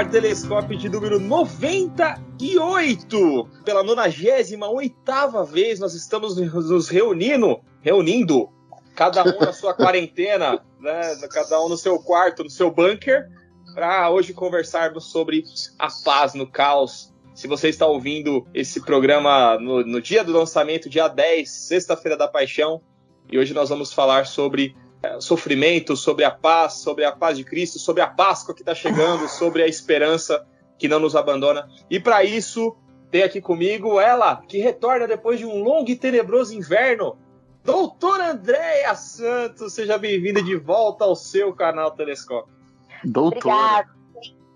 ar, telescópio de número 98. Pela 98 vez nós estamos nos reunindo, reunindo, cada um na sua quarentena, né, cada um no seu quarto, no seu bunker, para hoje conversarmos sobre a paz no caos. Se você está ouvindo esse programa no, no dia do lançamento, dia 10, sexta-feira da paixão, e hoje nós vamos falar sobre sofrimento, sobre a paz, sobre a paz de Cristo, sobre a Páscoa que está chegando, sobre a esperança que não nos abandona. E para isso, tem aqui comigo ela, que retorna depois de um longo e tenebroso inverno, doutora Andréia Santos. Seja bem-vinda de volta ao seu canal Telescópio. Doutora. Obrigada.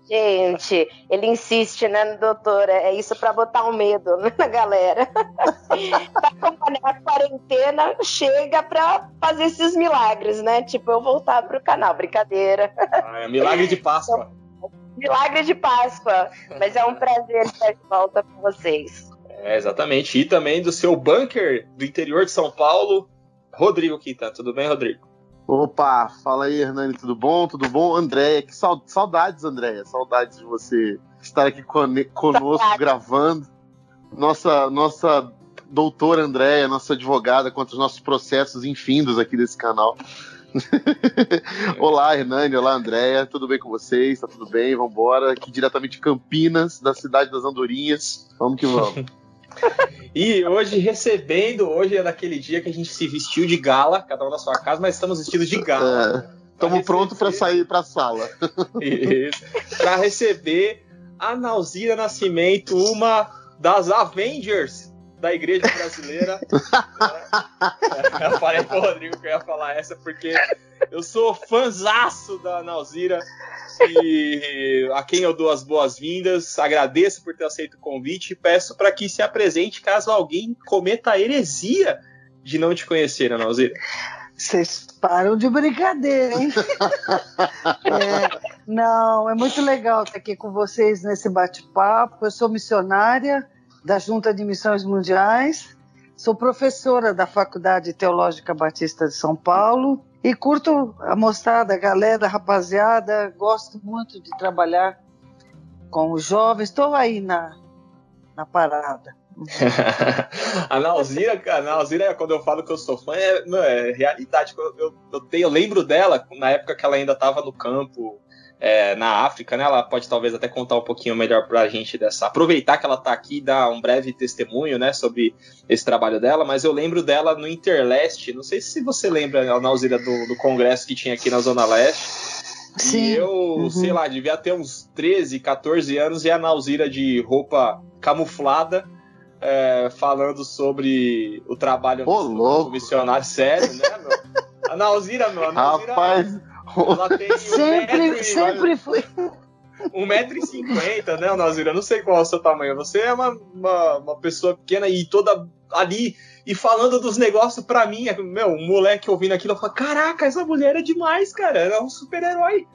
Gente, ele insiste, né, doutora? É isso para botar um medo na galera. pra acompanhar a quarentena, chega para fazer esses milagres, né? Tipo, eu voltar pro canal, brincadeira. Ah, é milagre de Páscoa. milagre de Páscoa. Mas é um prazer estar de volta com vocês. É, exatamente. E também do seu bunker do interior de São Paulo, Rodrigo Quinta. Tudo bem, Rodrigo? Opa, fala aí, Hernani, tudo bom? Tudo bom? Andréia, que saudades, Andréia, saudades de você estar aqui conosco gravando. Nossa, nossa doutora Andréia, nossa advogada contra os nossos processos infindos aqui desse canal. olá, Hernani, olá, Andréia, tudo bem com vocês? Tá tudo bem? Vambora, aqui diretamente de Campinas, da cidade das Andorinhas. Vamos que vamos. E hoje, recebendo, hoje é daquele dia que a gente se vestiu de gala, cada um na sua casa, mas estamos vestidos de gala. Estamos é, prontos para sair para a sala. Para receber a Nauzira Nascimento, uma das Avengers da igreja brasileira. é, eu falei pro Rodrigo que eu ia falar essa, porque eu sou fãzaço da Nauzira a quem eu dou as boas-vindas. Agradeço por ter aceito o convite e peço para que se apresente caso alguém cometa a heresia de não te conhecer, Ana Nauzira. Vocês param de brincadeira, hein? é, não, é muito legal estar aqui com vocês nesse bate-papo. Eu sou missionária da Junta de Missões Mundiais, sou professora da Faculdade Teológica Batista de São Paulo e curto a mostrada, a galera, a rapaziada, gosto muito de trabalhar com os jovens. Estou aí na, na parada. a Nalzira, a quando eu falo que eu sou fã, é, não, é realidade. Eu, eu, eu, tenho, eu lembro dela na época que ela ainda estava no campo é, na África, né? Ela pode talvez até contar um pouquinho melhor para a gente dessa. Aproveitar que ela está aqui e dar um breve testemunho, né, sobre esse trabalho dela. Mas eu lembro dela no Interleste. Não sei se você lembra, Nauzira, do, do congresso que tinha aqui na Zona Leste. Sim. E eu, uhum. sei lá, devia ter uns 13, 14 anos e a Nauzira de roupa camuflada. É, falando sobre o trabalho do missionário sério, né, meu? A Nauzira, meu, a Nauzira, Rapaz, ela tem sempre, um sempre foi. 1,50m, né, Nazira? Não sei qual é o seu tamanho. Você é uma, uma, uma, pessoa pequena e toda ali e falando dos negócios pra mim. Meu, um moleque ouvindo aquilo, eu falo: Caraca, essa mulher é demais, cara. Ela é um super-herói.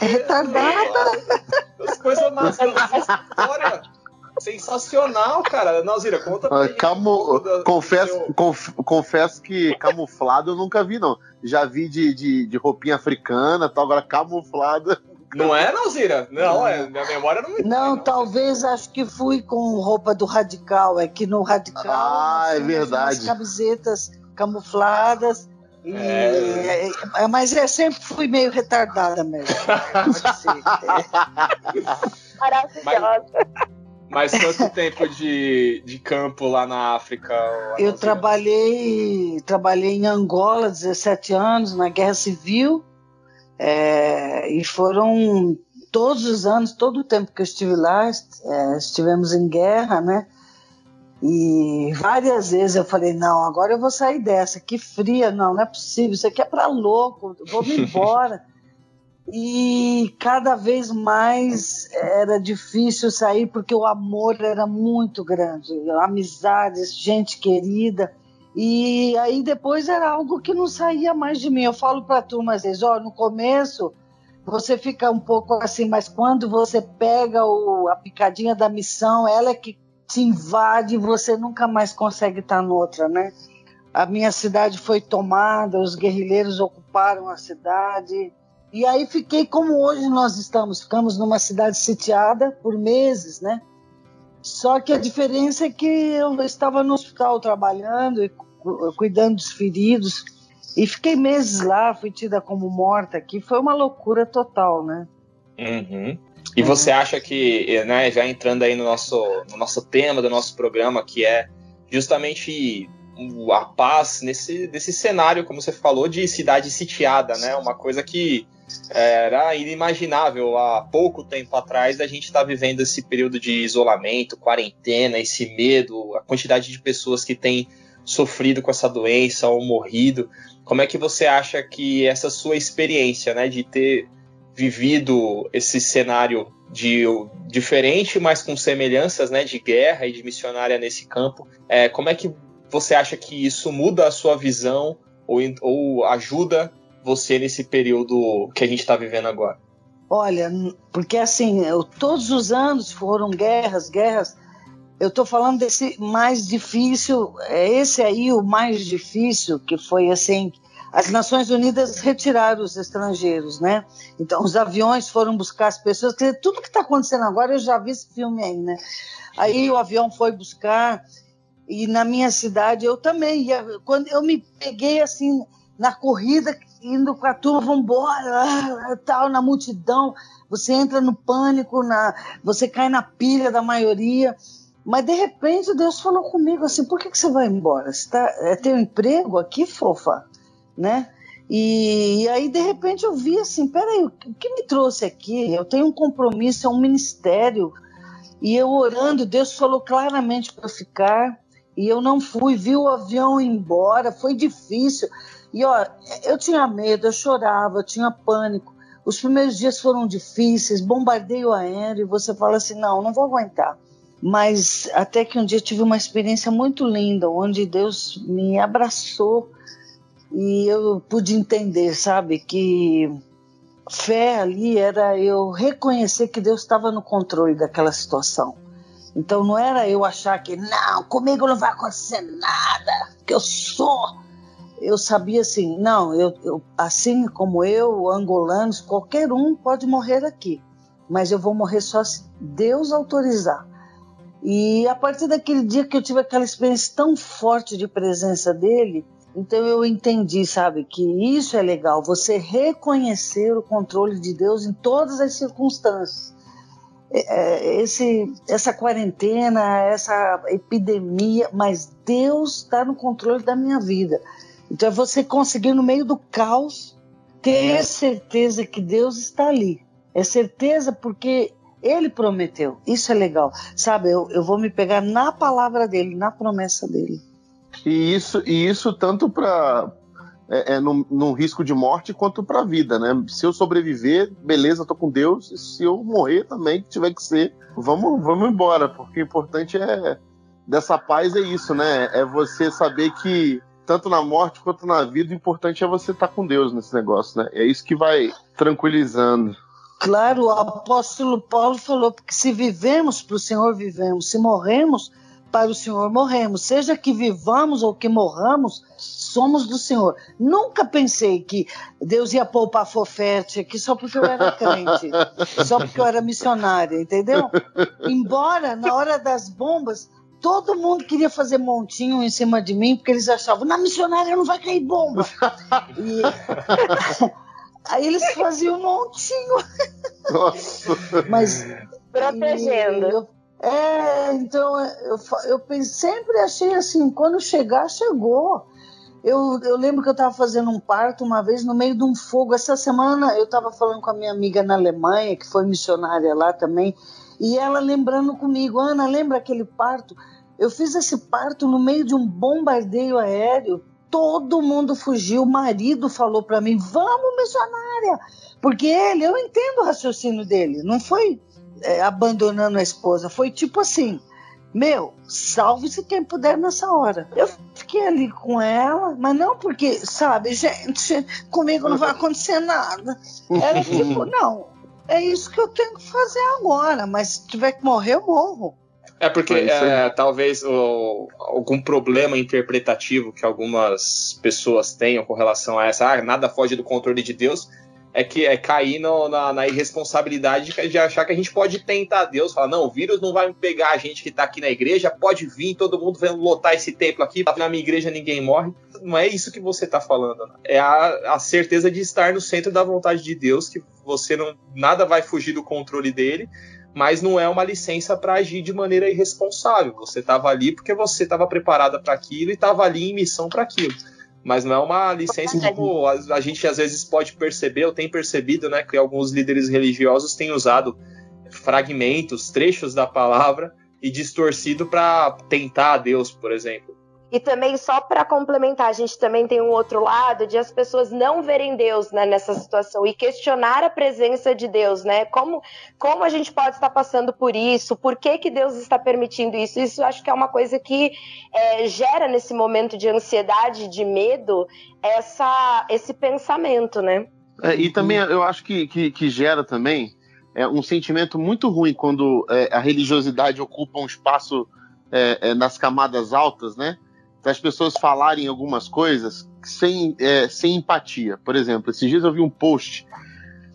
É retardada. As coisas história. Sensacional, cara. Nazira, conta pra uh, Camu... confesso, conf... confesso que camuflado eu nunca vi, não. Já vi de, de, de roupinha africana, tal, agora camuflada. Não é, Nazira? Não, é, minha memória não me Não, não talvez acho que fui com roupa do Radical. É que no Radical. Ah, é verdade. camisetas camufladas. E, é. É, é, mas é, sempre fui meio retardada mesmo. Pode ser. Maravilhosa. Mas... Mas quanto tempo de, de campo lá na África? Eu trabalhei, trabalhei em Angola 17 anos, na Guerra Civil, é, e foram todos os anos, todo o tempo que eu estive lá, é, estivemos em guerra, né? E várias vezes eu falei: não, agora eu vou sair dessa, que fria, não, não é possível, isso aqui é para louco, vou me embora. E cada vez mais era difícil sair porque o amor era muito grande, amizades, gente querida. E aí depois era algo que não saía mais de mim. Eu falo para a turma às vezes, ó, no começo você fica um pouco assim, mas quando você pega o, a picadinha da missão, ela é que te invade e você nunca mais consegue estar noutra, né? A minha cidade foi tomada, os guerrilheiros ocuparam a cidade, E aí fiquei como hoje nós estamos. Ficamos numa cidade sitiada por meses, né? Só que a diferença é que eu estava no hospital trabalhando e cuidando dos feridos. E fiquei meses lá, fui tida como morta aqui. Foi uma loucura total, né? Uhum. E você acha que, né, já entrando aí no nosso, no nosso tema do nosso programa, que é justamente a paz nesse, nesse cenário, como você falou, de cidade sitiada, né? Uma coisa que era inimaginável há pouco tempo atrás a gente estar tá vivendo esse período de isolamento, quarentena, esse medo, a quantidade de pessoas que têm sofrido com essa doença ou morrido. Como é que você acha que essa sua experiência, né, de ter vivido esse cenário de diferente, mas com semelhanças, né, de guerra e de missionária nesse campo, é, como é que você acha que isso muda a sua visão ou, ou ajuda você nesse período que a gente está vivendo agora? Olha, porque assim, eu, todos os anos foram guerras, guerras. Eu estou falando desse mais difícil, é esse aí o mais difícil, que foi assim, as Nações Unidas retiraram os estrangeiros, né? Então os aviões foram buscar as pessoas, quer dizer, tudo que está acontecendo agora eu já vi esse filme aí, né? Aí o avião foi buscar e na minha cidade eu também ia, quando eu me peguei assim na corrida indo com a turma, vamos embora, tal, na multidão, você entra no pânico, na, você cai na pilha da maioria. Mas de repente Deus falou comigo assim: por que, que você vai embora? Você tá, é teu emprego aqui, fofa? Né? E, e, aí de repente eu vi assim: peraí, o que me trouxe aqui? Eu tenho um compromisso, é um ministério. E eu orando, Deus falou claramente para ficar. E eu não fui, vi o avião ir embora, foi difícil. E ó, eu tinha medo, eu chorava, eu tinha pânico. Os primeiros dias foram difíceis, bombardeio aéreo, e você fala assim: não, não vou aguentar. Mas até que um dia tive uma experiência muito linda, onde Deus me abraçou e eu pude entender, sabe, que fé ali era eu reconhecer que Deus estava no controle daquela situação. Então não era eu achar que não, comigo não vai acontecer nada, que eu sou. Eu sabia assim, não, eu, eu, assim como eu, angolanos, qualquer um pode morrer aqui, mas eu vou morrer só se Deus autorizar. E a partir daquele dia que eu tive aquela experiência tão forte de presença dele, então eu entendi, sabe, que isso é legal, você reconhecer o controle de Deus em todas as circunstâncias. É, é, esse, essa quarentena, essa epidemia, mas Deus está no controle da minha vida. Então é você conseguir, no meio do caos, ter certeza que Deus está ali. É certeza porque Ele prometeu. Isso é legal. Sabe, eu, eu vou me pegar na palavra dele, na promessa dele. E isso, e isso tanto para é, é, num, num, risco de morte quanto para a vida, né? Se eu sobreviver, beleza, tô com Deus. E se eu morrer também, que tiver que ser, vamos, vamos embora, porque o importante é dessa paz é isso, né? É você saber que tanto na morte quanto na vida, o importante é você estar tá com Deus nesse negócio, né? É isso que vai tranquilizando. Claro, o apóstolo Paulo falou que se vivemos para o Senhor, vivemos. Se morremos, para o Senhor morremos. Seja que vivamos ou que morramos, somos do Senhor. Nunca pensei que Deus ia poupar fofete aqui só porque eu era crente, só porque eu era missionária, entendeu? Embora na hora das bombas todo mundo queria fazer montinho em cima de mim porque eles achavam na missionária não vai cair bomba. E... Aí eles faziam um montinho. Nossa. Mas protegendo. Eu, é, então eu, eu, eu sempre achei assim, quando chegar, chegou. Eu, eu lembro que eu estava fazendo um parto uma vez no meio de um fogo. Essa semana eu estava falando com a minha amiga na Alemanha, que foi missionária lá também, e ela lembrando comigo: Ana, lembra aquele parto? Eu fiz esse parto no meio de um bombardeio aéreo. Todo mundo fugiu. O marido falou para mim: Vamos, missionária! Porque ele, eu entendo o raciocínio dele. Não foi é, abandonando a esposa, foi tipo assim: meu, salve-se quem puder nessa hora. Eu fiquei ali com ela, mas não porque, sabe, gente, comigo não vai acontecer nada. Era tipo, não, é isso que eu tenho que fazer agora, mas se tiver que morrer, eu morro. É porque é, talvez o, algum problema interpretativo que algumas pessoas tenham com relação a essa, ah, nada foge do controle de Deus, é que é cair no, na, na, irresponsabilidade de achar que a gente pode tentar Deus, falar, não, o vírus não vai pegar a gente que tá aqui na igreja, pode vir, todo mundo vai lotar esse templo aqui, na minha igreja ninguém morre. Não é isso que você tá falando, né? é a, a certeza de estar no centro da vontade de Deus, que você não nada vai fugir do controle dele, mas não é uma licença para agir de maneira irresponsável. Você estava ali porque você estava preparada para aquilo e estava ali em missão para aquilo mas não é uma licença como a, gente às vezes pode perceber, ou tem percebido, né, que alguns líderes religiosos têm usado fragmentos, trechos da palavra e distorcido para tentar a Deus, por exemplo. E também, só para complementar, a gente também tem um outro lado de as pessoas não verem Deus né, nessa situação e questionar a presença de Deus, né? Como, como a gente pode estar passando por isso? Por que, que Deus está permitindo isso? Isso acho que é uma coisa que é, gera nesse momento de ansiedade, de medo, essa, esse pensamento, né? É, e também eu acho que, que, que, gera também é, um sentimento muito ruim quando é, a religiosidade ocupa um espaço é, é, nas camadas altas, né? Das pessoas falarem algumas coisas sem, é, sem empatia. Por exemplo, esses dias eu vi um post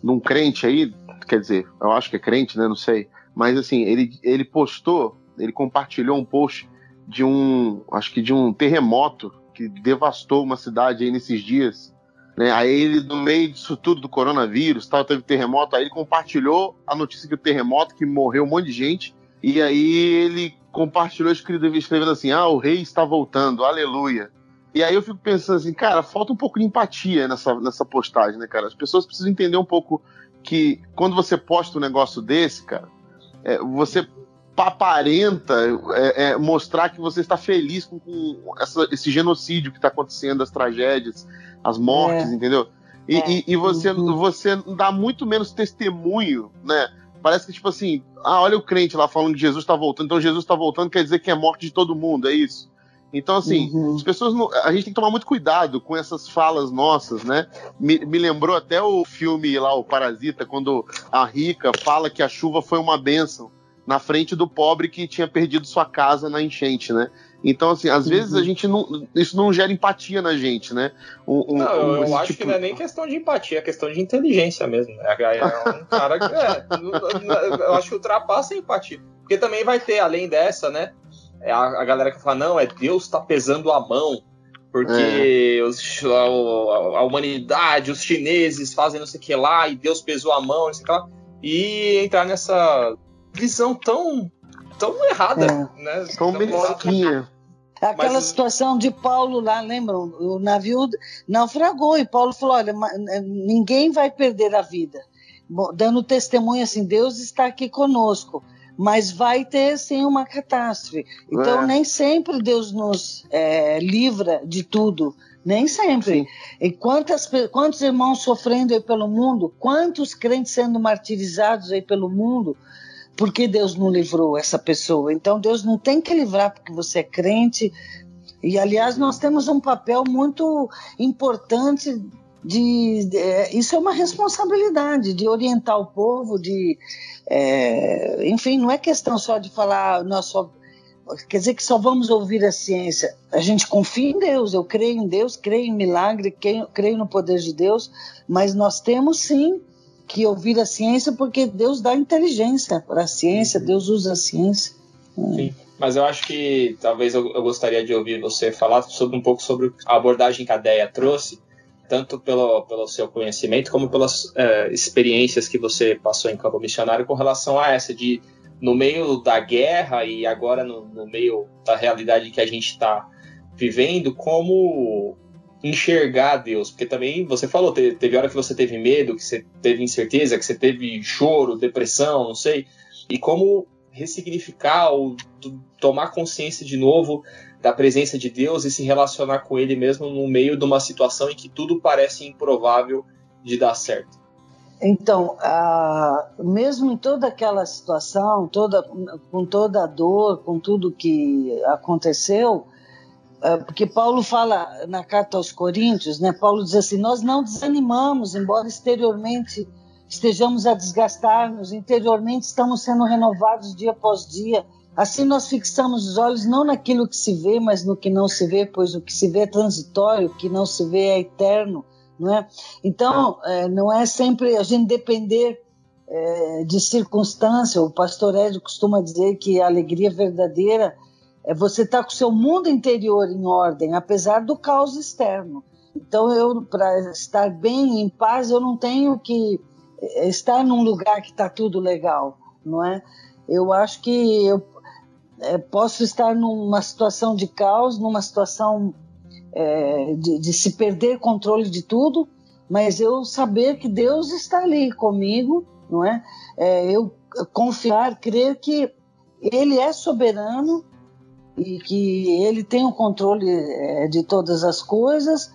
num crente aí, quer dizer, eu acho que é crente, né? Não sei. Mas assim, ele, ele postou, ele compartilhou um post de um, acho que de um terremoto que devastou uma cidade aí nesses dias. Né? Aí ele, no meio disso tudo do coronavírus, tal, teve terremoto, aí ele compartilhou a notícia que o terremoto, que morreu um monte de gente, e aí ele compartilhou escrevendo assim: Ah, o rei está voltando, aleluia. E aí eu fico pensando assim, cara, falta um pouco de empatia nessa, nessa postagem, né, cara? As pessoas precisam entender um pouco que quando você posta um negócio desse, cara, é, você aparenta é, é, mostrar que você está feliz com, com essa, esse genocídio que está acontecendo, as tragédias, as mortes, é. entendeu? E, é. e, e você, uhum. você dá muito menos testemunho, né? Parece que, tipo assim, ah, olha o crente lá falando que Jesus está voltando, então Jesus está voltando quer dizer que é morte de todo mundo, é isso. Então, assim, uhum. as pessoas. Não, a gente tem que tomar muito cuidado com essas falas nossas, né? Me, me, lembrou até o filme lá, o Parasita, quando a rica fala que a chuva foi uma bênção na frente do pobre que tinha perdido sua casa na enchente, né? Então, assim, às uhum. vezes a gente não. Isso não gera empatia na gente, né? Um, um, não, eu, eu acho tipo... que não é nem questão de empatia, é questão de inteligência mesmo. Né? É, é um cara que. É, eu acho que ultrapassa a empatia. Porque também vai ter, além dessa, né? É a, a galera que fala, não, é Deus tá pesando a mão. Porque é. os, a, a, humanidade, os chineses fazem não sei o que lá, e Deus pesou a mão, não sei o que lá. E entrar nessa visão tão tão errada, é. né? Tão mesquinha. Aquela Mas... situação de Paulo lá, lembram? O navio naufragou e Paulo falou: olha, ninguém vai perder a vida. Dando testemunho assim, Deus está aqui conosco, mas vai ter sim uma catástrofe. Então, é. nem sempre Deus nos é, livra de tudo. Nem sempre. Sim. E quantas, quantos irmãos sofrendo aí pelo mundo, quantos crentes sendo martirizados aí pelo mundo, por que Deus não livrou essa pessoa? Então Deus não tem que livrar porque você é crente. E aliás, nós temos um papel muito importante de, é, isso é uma responsabilidade de orientar o povo, de é, enfim, não é questão só de falar nós só quer dizer que só vamos ouvir a ciência. A gente confia em Deus, eu creio em Deus, creio em milagre, creio, creio no poder de Deus, mas nós temos sim que ouvir a ciência, porque Deus dá inteligência para a ciência, uhum. Deus usa a ciência. Sim, mas eu acho que talvez eu, eu, gostaria de ouvir você falar sobre um pouco sobre a abordagem que a DEA trouxe, tanto pelo, pelo seu conhecimento como pelas é, experiências que você passou em campo missionário com relação a essa de no meio da guerra e agora no, no meio da realidade que a gente está vivendo, como enxergar Deus, porque também você falou, teve, hora que você teve medo, que você teve incerteza, que você teve choro, depressão, não sei, e como ressignificar ou tomar consciência de novo da presença de Deus e se relacionar com Ele mesmo no meio de uma situação em que tudo parece improvável de dar certo. Então, mesmo em toda aquela situação, toda, com toda a dor, com tudo que aconteceu, porque Paulo fala na carta aos Coríntios, né? Paulo diz assim: nós não desanimamos, embora exteriormente estejamos a desgastar-nos, interiormente estamos sendo renovados dia após dia. Assim nós fixamos os olhos não naquilo que se vê, mas no que não se vê, pois o que se vê é transitório, o que não se vê é eterno. não é? Então, é, não é sempre a gente depender é, de circunstância. O pastor Ed costuma dizer que a alegria verdadeira é você estar tá com o seu mundo interior em ordem, apesar do caos externo. Então, eu, para estar bem, em paz, eu não tenho que é, estar num lugar que está tudo legal, não é? Eu acho que eu é, posso estar numa situação de caos, numa situação é, de, de, se perder controle de tudo, mas eu saber que Deus está ali comigo, não é? é eu confiar, crer que Ele é soberano e que Ele tem o controle é, de todas as coisas.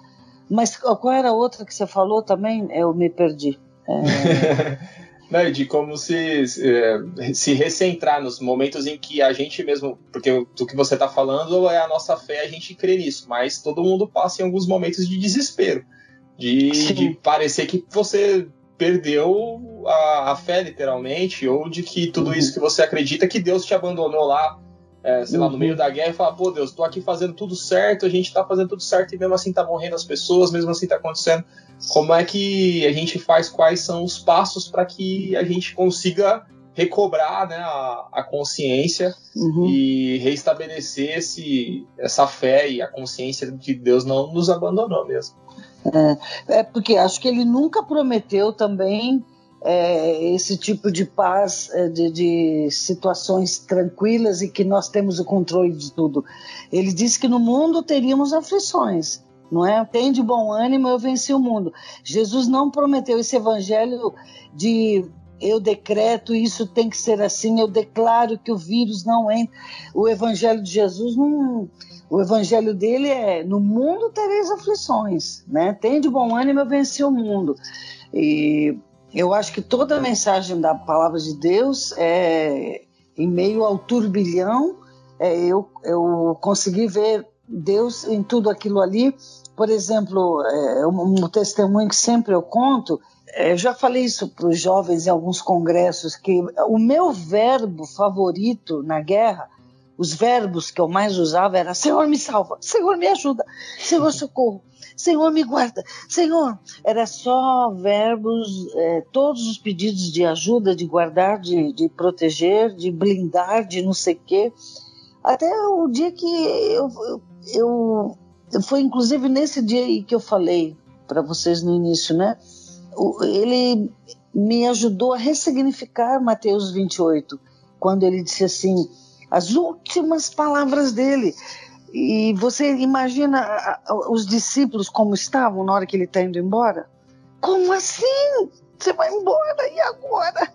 Mas qual era a outra que você falou também? Eu me perdi. É... né, de como se, é, se recentrar nos momentos em que a gente mesmo, porque o que você está falando é a nossa fé, a gente crê nisso, mas todo mundo passa em alguns momentos de desespero, de, de parecer que você perdeu a, a, fé, literalmente, ou de que tudo uhum. isso que você acredita que Deus te abandonou lá, é, sei uhum. lá, no meio uhum. da guerra e fala, pô Deus, tô aqui fazendo tudo certo, a gente tá fazendo tudo certo e mesmo assim tá morrendo as pessoas, mesmo assim tá acontecendo como é que a gente faz, quais são os passos para que a gente consiga recobrar né, a, a consciência uhum. e restabelecer esse, essa fé e a consciência de que Deus não nos abandonou mesmo. É, é porque acho que ele nunca prometeu também é, esse tipo de paz, é, de, de, situações tranquilas e que nós temos o controle de tudo. Ele disse que no mundo teríamos aflições não é? Tem de bom ânimo, eu venci o mundo. Jesus não prometeu esse evangelho de eu decreto isso tem que ser assim, eu declaro que o vírus não entra. O evangelho de Jesus não. O evangelho dele é: no mundo tereis aflições, né? Tem de bom ânimo, eu venci o mundo. E eu acho que toda a mensagem da palavra de Deus é em meio ao turbilhão. É, eu, eu consegui ver Deus em tudo aquilo ali. Por exemplo, é, um, testemunho que sempre eu conto, é, já falei isso para os jovens em alguns congressos, que o meu verbo favorito na guerra, os verbos que eu mais usava era Senhor me salva, Senhor me ajuda, Senhor socorro, Senhor me guarda, Senhor. Era só verbos, é, todos os pedidos de ajuda, de guardar, de, de proteger, de blindar, de não sei o quê. Até o dia que eu, eu, eu foi inclusive nesse dia aí que eu falei para vocês no início, né? Ele me ajudou a ressignificar Mateus 28, quando ele disse assim, as últimas palavras dele. E você imagina os discípulos como estavam na hora que ele está indo embora? Como assim? Você vai embora e agora?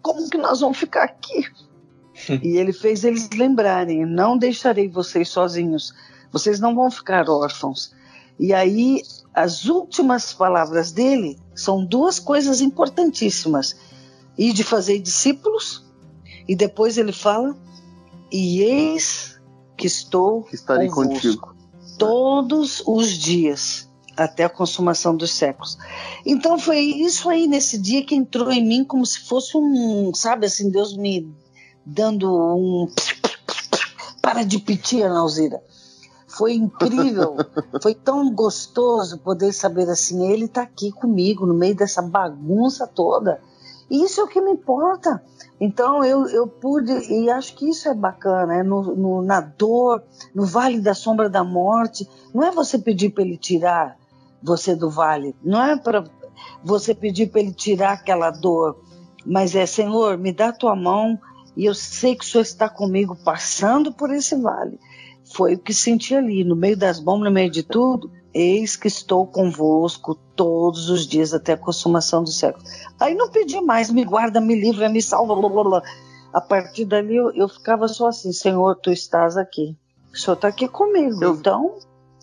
Como que nós vamos ficar aqui? e ele fez eles lembrarem: não deixarei vocês sozinhos, vocês não vão ficar órfãos. E aí, as últimas palavras dele são duas coisas importantíssimas: e de fazer discípulos, e depois ele fala: e eis que estou que estarei contigo todos os dias até a consumação dos séculos. Então foi isso aí nesse dia que entrou em mim como se fosse um, sabe assim, Deus me dando um para de pitir, Nauzira. Foi incrível, foi tão gostoso poder saber assim, ele está aqui comigo no meio dessa bagunça toda. E isso é o que me importa. Então eu, eu pude, e acho que isso é bacana, é no, no, na dor, no vale da sombra da morte. Não é você pedir para ele tirar você do vale, não é para você pedir para ele tirar aquela dor, mas é Senhor, me dá a tua mão e eu sei que o Senhor está comigo passando por esse vale. Foi o que senti ali, no meio das bombas, no meio de tudo. Eis que estou convosco todos os dias até a consumação dos séculos. Aí não pedi mais, me guarda, me livra, me salva, blá, blá, blá. A partir dali eu, eu ficava só assim, Senhor, tu estás aqui. O Senhor está aqui comigo, eu, então...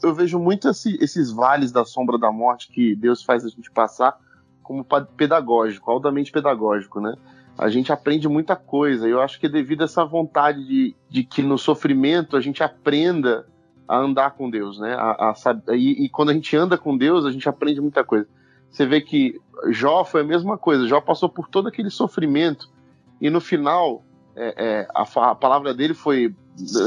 Eu vejo muito esse, esses vales da sombra da morte que Deus faz a gente passar como pedagógico, altamente pedagógico, né? a gente aprende muita coisa. Eu acho que é devido a essa vontade de, de que no sofrimento a gente aprenda a andar com Deus, né? A, a, e, e, quando a gente anda com Deus, a gente aprende muita coisa. Você vê que Jó foi a mesma coisa. Jó passou por todo aquele sofrimento e no final é, é, a, a, palavra dele foi: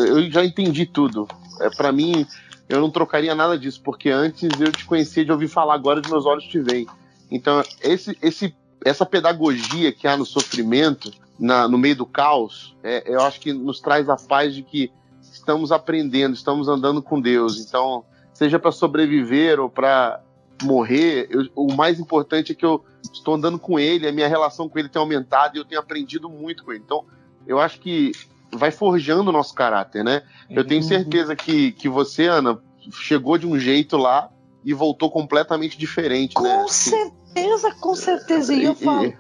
eu já entendi tudo. É, Para mim eu não trocaria nada disso, porque antes eu te conhecia de ouvir falar, agora os meus olhos te veem. Então, esse, esse, essa pedagogia que há no sofrimento, na, no meio do caos, é, eu acho que nos traz a paz de que estamos aprendendo, estamos andando com Deus. Então, seja para sobreviver ou para morrer, eu, o mais importante é que eu estou andando com Ele, a minha relação com Ele tem aumentado e eu tenho aprendido muito com Ele. Então, eu acho que vai forjando o nosso caráter, né? Eu tenho uhum. certeza que, que você, Ana, chegou de um jeito lá e voltou completamente diferente, com né? Com certeza, com certeza. E eu falo,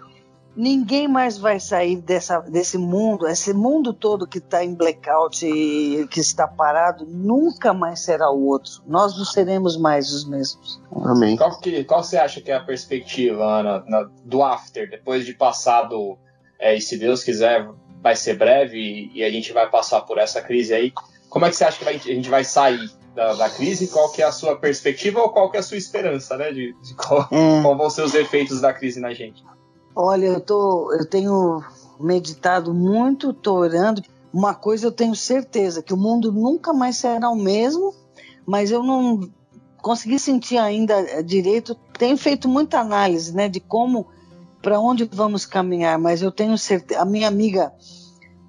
ninguém mais vai sair dessa, desse mundo, esse mundo todo que está em blackout e que está parado, nunca mais será o outro. Nós não seremos mais os mesmos. Amém. Qual, que, qual você acha que é a perspectiva, Ana, na, do after, depois de passado, é, e se Deus quiser, vai ser breve e, e, a gente vai passar por essa crise aí? Como é que você acha que vai, a gente vai sair da, da, crise? Qual que é a sua perspectiva ou qual que é a sua esperança, né? De, de qual, é. qual vão ser os efeitos da crise na gente? Olha, eu, tô, eu tenho meditado muito, tô orando. Uma coisa eu tenho certeza, que o mundo nunca mais será o mesmo, mas eu não consegui sentir ainda direito. Tenho feito muita análise, né, de como, para onde vamos caminhar, mas eu tenho certeza. A minha amiga,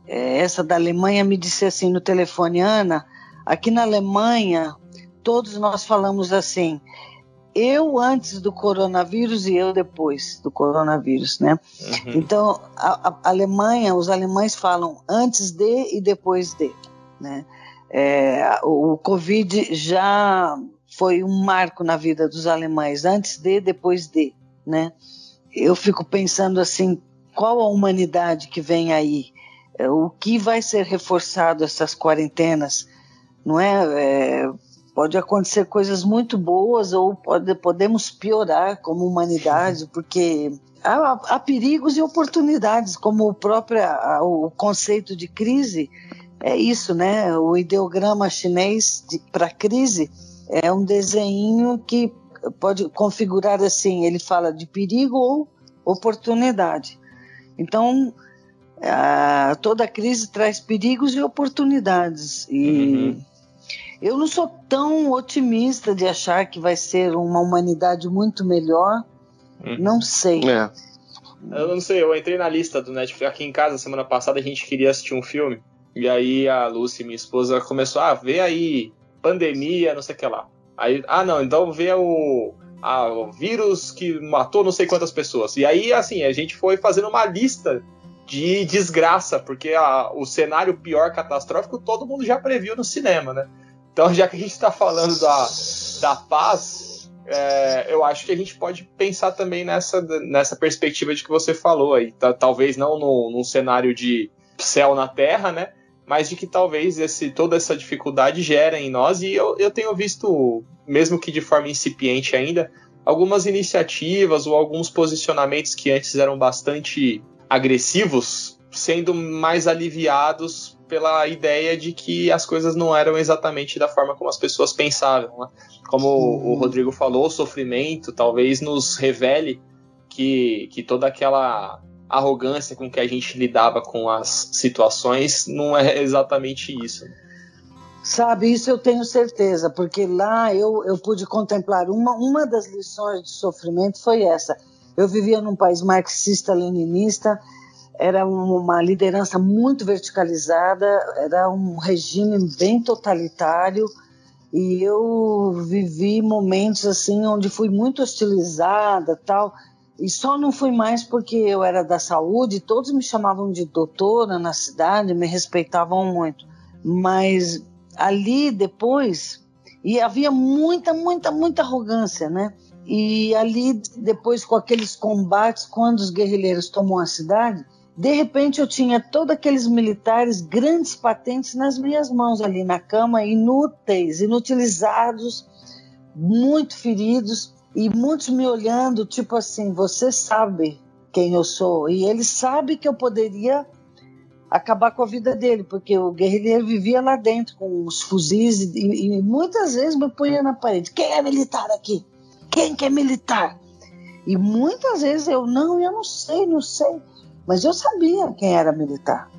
é, essa da Alemanha, me disse assim no telefone, Ana, aqui na Alemanha, todos nós falamos assim, eu antes do coronavírus e eu depois do coronavírus, né? Uhum. Então, a, a, Alemanha, os alemães falam antes de e depois de, né? É, o, o Covid já foi um marco na vida dos alemães, antes de, depois de, né? Eu fico pensando assim, qual a humanidade que vem aí? É, o que vai ser reforçado essas quarentenas? Não é, é pode acontecer coisas muito boas ou pode, podemos piorar como humanidade, porque há, há perigos e oportunidades, como o próprio o conceito de crise é isso, né? O ideograma chinês para crise é um desenho que pode configurar assim, ele fala de perigo ou oportunidade. Então, a, toda crise traz perigos e oportunidades e uhum eu não sou tão otimista de achar que vai ser uma humanidade muito melhor. Hum. Não sei. É. Eu não sei, eu entrei na lista do Netflix aqui em casa semana passada, a gente queria assistir um filme. E aí a Lucy, minha esposa, começou a ah, ver aí pandemia, não sei o que lá. Aí, ah, não, então vê o, a, o vírus que matou não sei quantas pessoas. E aí, assim, a gente foi fazendo uma lista de desgraça, porque a, o cenário pior catastrófico todo mundo já previu no cinema, né? Então, já que a gente está falando da, da paz, é, eu acho que a gente pode pensar também nessa, nessa perspectiva de que você falou aí. Tá, talvez não no, num cenário de céu na terra, né? Mas de que talvez esse, toda essa dificuldade gera em nós. E eu, eu tenho visto, mesmo que de forma incipiente ainda, algumas iniciativas ou alguns posicionamentos que antes eram bastante agressivos sendo mais aliviados pela ideia de que as coisas não eram exatamente da forma como as pessoas pensavam. Né? Como uhum. o Rodrigo falou, o sofrimento talvez nos revele que, que toda aquela arrogância com que a gente lidava com as situações não é exatamente isso. Sabe, isso eu tenho certeza, porque lá eu, eu pude contemplar uma, uma das lições de sofrimento foi essa. Eu vivia num país marxista-leninista era uma liderança muito verticalizada, era um regime bem totalitário e eu vivi momentos assim onde fui muito hostilizada, tal, e só não fui mais porque eu era da saúde, todos me chamavam de doutora na cidade, me respeitavam muito. Mas ali depois e havia muita, muita, muita arrogância, né? E ali depois com aqueles combates quando os guerrilheiros tomam a cidade, de repente eu tinha todos aqueles militares, grandes patentes nas minhas mãos ali na cama, inúteis, inutilizados, muito feridos e muitos me olhando, tipo assim, você sabe quem eu sou e ele sabe que eu poderia acabar com a vida dele, porque o guerrilheiro vivia lá dentro com os fuzis e, e muitas vezes me punha na parede. Quem é militar aqui? Quem que é militar? E muitas vezes eu não, eu não sei, não sei. Mas eu sabia quem era militar.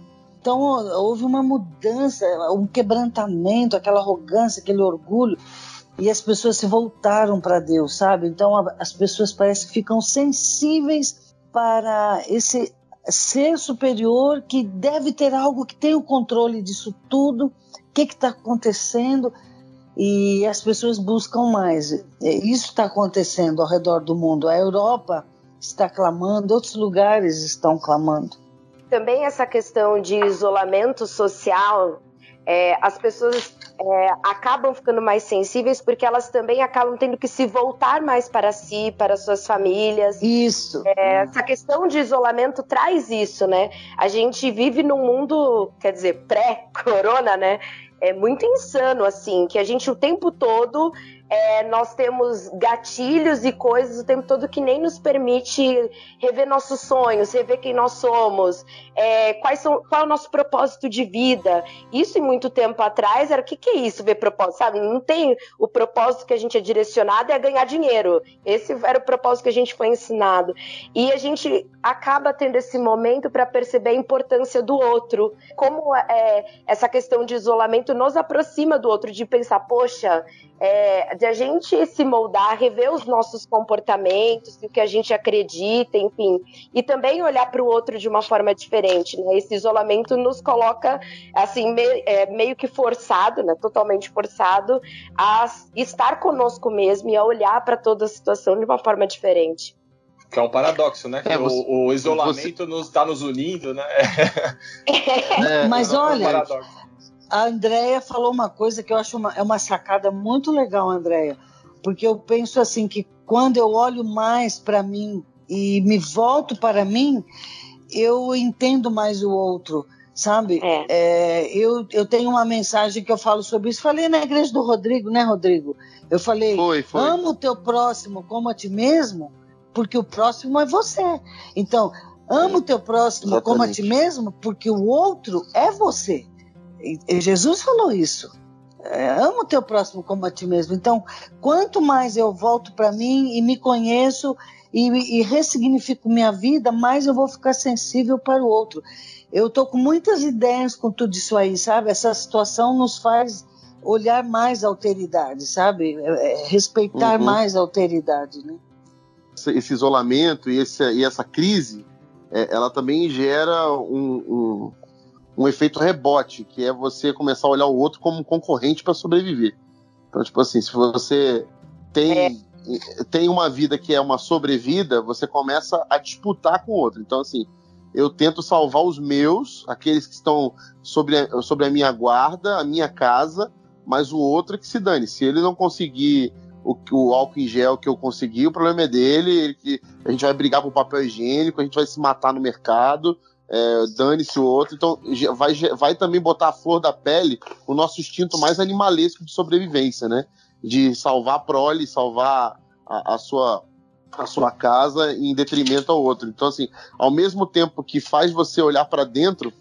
Então houve uma mudança, um quebrantamento, aquela arrogância, aquele orgulho, e as pessoas se voltaram para Deus, sabe? Então as pessoas parecem que ficam sensíveis para esse ser superior que deve ter algo que tem o controle disso tudo, o que está acontecendo, e as pessoas buscam mais. Isso está acontecendo ao redor do mundo. A Europa está clamando, outros lugares estão clamando também essa questão de isolamento social, é, as pessoas é, acabam ficando mais sensíveis porque elas também acabam tendo que se voltar mais para si, para suas famílias. Isso. É, essa questão de isolamento traz isso, né? A gente vive num mundo, quer dizer, pré-corona, né? É muito insano, assim, que a gente o tempo todo é, nós temos gatilhos e coisas o tempo todo que nem nos permite rever nossos sonhos, rever quem nós somos, é, quais são, qual é o nosso propósito de vida. Isso, em muito tempo atrás, era o que, que é isso, ver propósito, sabe? Não tem o propósito que a gente é direcionado é ganhar dinheiro. Esse era o propósito que a gente foi ensinado. E a gente acaba tendo esse momento para perceber a importância do outro. Como é, essa questão de isolamento nos aproxima do outro, de pensar, poxa, é, de a gente se moldar, rever os nossos comportamentos, o que a gente acredita, enfim, e também olhar para o outro de uma forma diferente. Né? Esse isolamento nos coloca assim me, é, meio que forçado, né? totalmente forçado, a estar conosco mesmo e a olhar para toda a situação de uma forma diferente. Que é um paradoxo, né? É, você, o, o, isolamento está nos, tá nos unindo, né? É, Mas é olha, a Andrea falou uma coisa que eu acho uma, é uma sacada muito legal, Andrea, porque eu penso assim que quando eu olho mais para mim e me volto para mim, eu entendo mais o outro, sabe? É. É, eu, eu tenho uma mensagem que eu falo sobre isso. Falei na igreja do Rodrigo, né, Rodrigo? Eu falei: foi, foi. amo o teu próximo como a ti mesmo, porque o próximo é você. Então, amo o teu próximo Exatamente. como a ti mesmo, porque o outro é você. E Jesus falou isso. É, ama o teu próximo como a ti mesmo. Então, quanto mais eu volto para mim e me conheço e, e ressignifico minha vida, mais eu vou ficar sensível para o outro. Eu estou com muitas ideias com tudo isso aí, sabe? Essa situação nos faz olhar mais a alteridade, sabe? É, é, respeitar uhum. mais a alteridade, né? Esse isolamento e, esse, e essa crise, é, ela também gera um, um um efeito rebote, que é você começar a olhar o outro como um concorrente para sobreviver. Então, tipo assim, se você tem, é. tem uma vida que é uma sobrevida, você começa a disputar com o outro. Então, assim, eu tento salvar os meus, aqueles que estão sobre a, sobre a minha guarda, a minha casa, mas o outro é que se dane. Se ele não conseguir o, o álcool em gel que eu consegui, o problema é dele, ele, a gente vai brigar por papel higiênico, a gente vai se matar no mercado, é, dane-se o outro. Então, vai, vai também botar a flor da pele o nosso instinto mais animalesco de sobrevivência, né? De salvar a prole, salvar a, a sua a sua casa em detrimento ao outro. Então, assim, ao mesmo tempo que faz você olhar para dentro,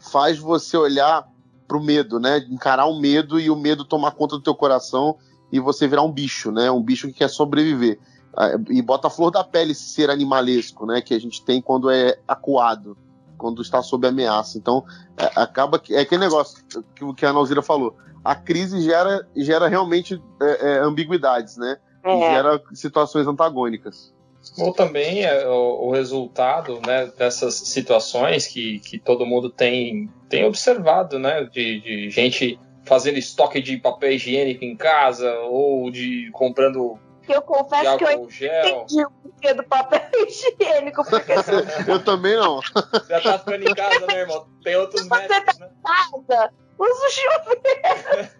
faz você olhar para o medo, né? Encarar o medo e o medo tomar conta do teu coração e você virar um bicho, né? Um bicho que quer sobreviver. Ah, e bota a flor da pele esse ser animalesco, né, que a gente tem quando é acuado, quando está sob ameaça. Então, é, acaba que é aquele negócio que, que a Nauzira falou. A crise gera, gera realmente é, é, ambiguidades, né? É. E gera situações antagônicas. Ou também é o, o, resultado né, dessas situações que, que todo mundo tem, tem observado, né? De, de gente fazendo estoque de papel higiênico em casa ou de comprando que eu confesso que eu entendi o porquê do papel higiênico. Porque... eu também não. Já tá ficando em casa, né, irmão? Tem outros Você métodos, tá né? em casa, usa o chuveiro.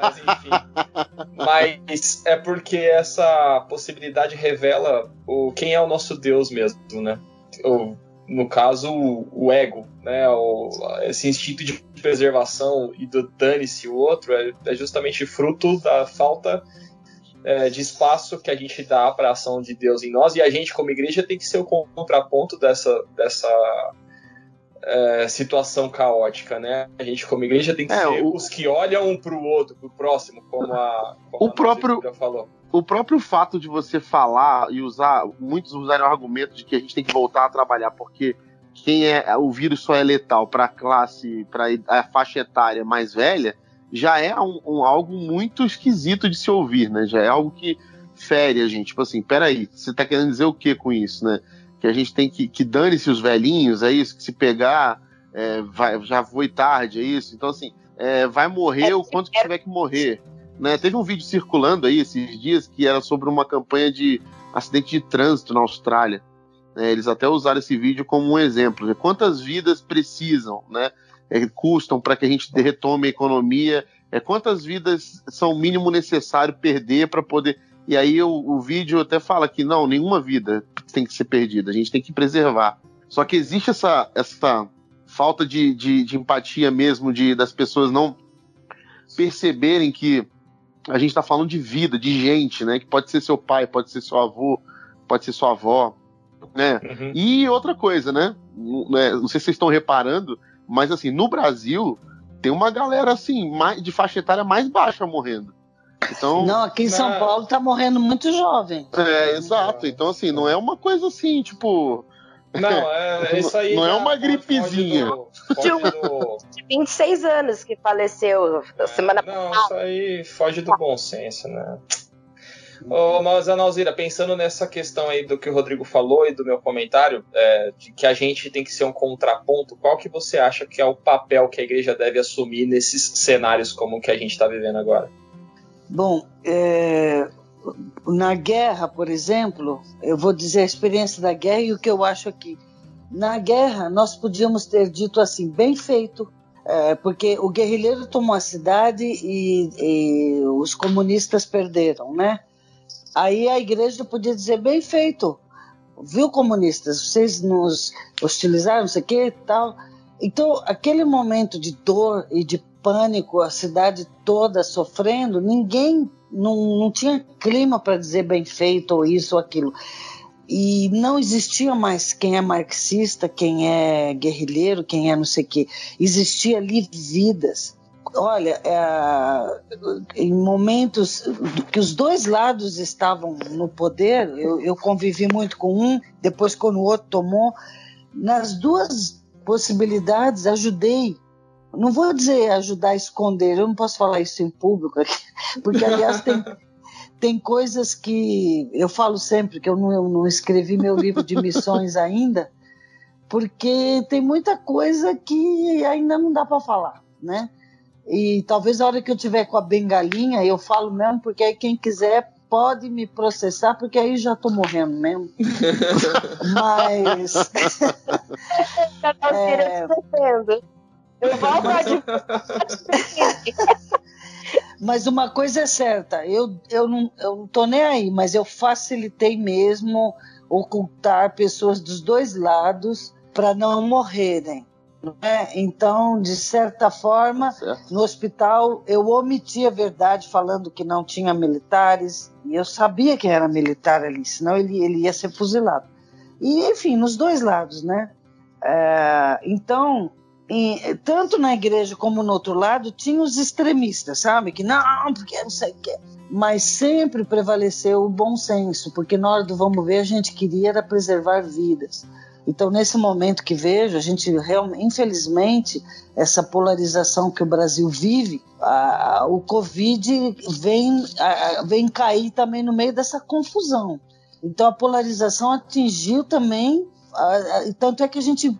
Mas enfim. Mas é porque essa possibilidade revela o, quem é o nosso Deus mesmo, né? O, no caso, o, o ego, né? O, esse instinto de preservação e do dane-se o outro é, é justamente fruto da falta é, de espaço que a gente dá para a ação de Deus em nós, e a gente, como igreja, tem que ser o contraponto dessa, dessa é, situação caótica, né? A gente, como igreja, tem que é, ser o... os que olham um para o outro, para o próximo, como a, como o a próprio falou. O próprio fato de você falar e usar, muitos usarem o argumento de que a gente tem que voltar a trabalhar porque quem é o vírus só é letal para a classe, para a faixa etária mais velha, já é um, um, algo muito esquisito de se ouvir, né? Já é algo que fere a gente. Tipo assim, peraí, você está querendo dizer o que com isso, né? Que a gente tem que, que dane-se os velhinhos, é isso? Que se pegar, é, vai, já foi tarde, é isso? Então, assim, é, vai morrer o quanto que tiver que morrer. Né? Teve um vídeo circulando aí esses dias que era sobre uma campanha de acidente de trânsito na Austrália. Né? Eles até usaram esse vídeo como um exemplo. Né? Quantas vidas precisam, né? É, custam para que a gente retome a economia? É, quantas vidas são o mínimo necessário perder para poder. E aí o, o vídeo até fala que não, nenhuma vida tem que ser perdida, a gente tem que preservar. Só que existe essa, essa falta de, de, de empatia mesmo, de das pessoas não perceberem que a gente está falando de vida, de gente, né? Que pode ser seu pai, pode ser seu avô, pode ser sua avó, né? Uhum. E outra coisa, né? né? Não sei se vocês estão reparando, mas assim, no Brasil tem uma galera assim, mais, de faixa etária mais baixa morrendo. Então, não, aqui em São não. Paulo tá morrendo muito jovem. É, exato. Então, assim, não é uma coisa assim, tipo. Não, é, é isso aí. Não é uma gripezinha. Foge do, foge do... De 26 anos que faleceu é, semana passada. Não, isso aí foge do bom senso, né? Ô, mas, Ana Alzira, pensando nessa questão aí do que o Rodrigo falou e do meu comentário, é, de que a gente tem que ser um contraponto, qual que você acha que é o papel que a igreja deve assumir nesses cenários como o que a gente está vivendo agora? Bom, é, na guerra, por exemplo, eu vou dizer a experiência da guerra e o que eu acho aqui. Na guerra, nós podíamos ter dito assim, bem feito, é, porque o guerrilheiro tomou a cidade e, e, os comunistas perderam, né? Aí a igreja podia dizer, bem feito, viu comunistas, vocês nos hostilizaram, não sei o que tal. Então, aquele momento de dor e de pânico, a cidade toda sofrendo, ninguém não, não tinha clima para dizer bem feito ou isso ou aquilo. E não existia mais quem é marxista, quem é guerrilheiro, quem é não sei o quê. Existia ali vidas. Olha, é, em momentos que os dois lados estavam no poder, eu, eu convivi muito com um, depois quando o outro tomou, nas duas possibilidades ajudei não vou dizer ajudar a esconder, eu não posso falar isso em público, porque aliás tem, tem coisas que eu falo sempre que eu não, eu não escrevi meu livro de missões ainda, porque tem muita coisa que ainda não dá para falar, né? E talvez a hora que eu tiver com a bengalinha eu falo mesmo, porque aí quem quiser pode me processar, porque aí já tô morrendo mesmo. Mas. é... Mas uma coisa é certa, eu, eu, não, eu não tô nem aí, mas eu facilitei mesmo ocultar pessoas dos dois lados para não morrerem. É? Então, de certa forma, certo. no hospital eu omiti a verdade falando que não tinha militares, e eu sabia que era militar ali, senão ele, ele ia ser fuzilado. E, enfim, nos dois lados, né? É, então, tanto na igreja como no outro lado, tinha os extremistas, sabe? Que não, porque não sei o quê. Mas sempre prevaleceu o bom senso, porque na hora do vamos ver, a gente queria preservar vidas. Então, nesse momento que vejo, a gente realmente, infelizmente, essa polarização que o Brasil vive, a, a, o Covid vem, a, vem cair também no meio dessa confusão. Então, a polarização atingiu também, tanto é que a gente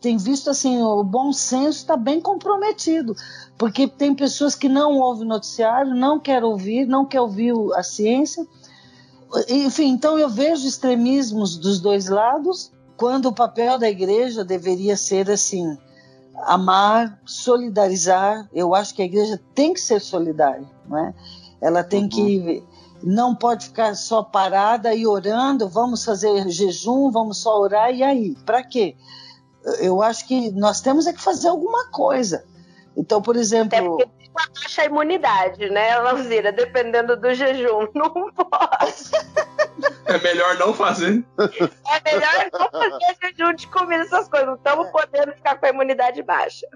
tem visto assim, o bom senso está bem comprometido, porque tem pessoas que não ouvem noticiário, não querem ouvir, não querem ouvir a ciência. Enfim, então eu vejo extremismos dos dois lados, quando o papel da igreja deveria ser assim, amar, solidarizar. Eu acho que a igreja tem que ser solidária, não é? Ela tem uhum. que não pode ficar só parada e orando, vamos fazer jejum, vamos só orar e aí, para quê? eu acho que nós temos é que fazer alguma coisa. Então, por exemplo. Até porque baixa a imunidade, né, Lauzira? Dependendo do jejum. Não pode. É melhor não fazer. É melhor não fazer jejum de comida, essas coisas. Não estamos podendo ficar com a imunidade baixa.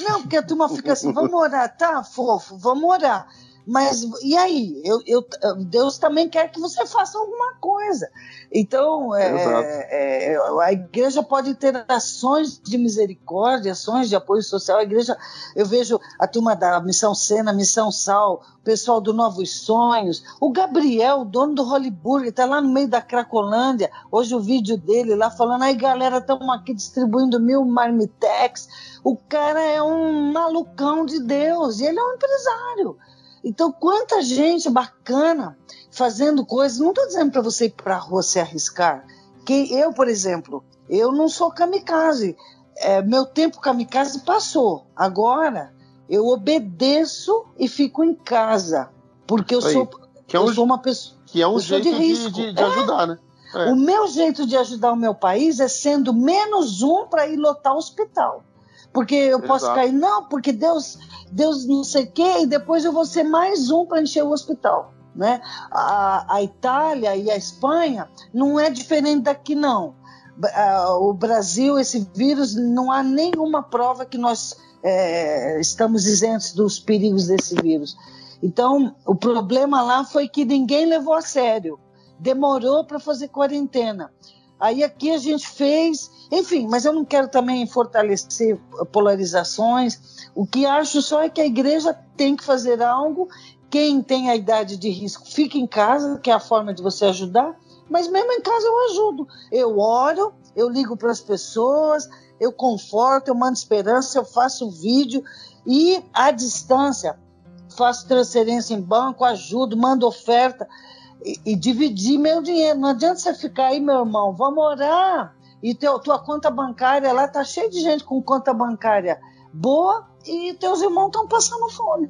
Não, porque a turma fica assim, vamos orar, tá, fofo, vamos orar. Mas e aí? Eu, eu, Deus também quer que você faça alguma coisa. Então, é, é, a igreja pode ter ações de misericórdia, ações de apoio social. A igreja, eu vejo a turma da Missão Sena, Missão Sal, o pessoal do Novos Sonhos, o Gabriel, dono do Hollywood, está lá no meio da Cracolândia. Hoje o vídeo dele lá falando: aí galera, estamos aqui distribuindo mil marmitex. O cara é um malucão de Deus e ele é um empresário. Então, quanta gente bacana fazendo coisas. Não estou dizendo para você ir para a rua se arriscar. Que eu, por exemplo, eu não sou kamikaze. É, meu tempo kamikaze passou. Agora eu obedeço e fico em casa. Porque eu, Aí, sou, que é um, eu sou uma pessoa. Que é um jeito de, de, de, de é. ajudar, né? É. O meu jeito de ajudar o meu país é sendo menos um para ir lotar o hospital. Porque eu Exato. posso cair, não, porque Deus Deus não sei o quê, e depois eu vou ser mais um para encher o hospital. Né? A, a, Itália e a Espanha não é diferente daqui, não. O Brasil, esse vírus, não há nenhuma prova que nós é, estamos isentos dos perigos desse vírus. Então, o problema lá foi que ninguém levou a sério. Demorou para fazer quarentena. Aí aqui a gente fez, enfim, mas eu não quero também fortalecer polarizações. O que acho só é que a igreja tem que fazer algo. Quem tem a idade de risco, fica em casa, que é a forma de você ajudar. Mas mesmo em casa eu ajudo. Eu oro, eu ligo para as pessoas, eu conforto, eu mando esperança, eu faço vídeo e à distância faço transferência em banco, ajudo, mando oferta e, dividir meu dinheiro. Não adianta você ficar aí, meu irmão, vamos orar. E teu, tua conta bancária lá tá cheia de gente com conta bancária boa e teus irmãos estão passando fome.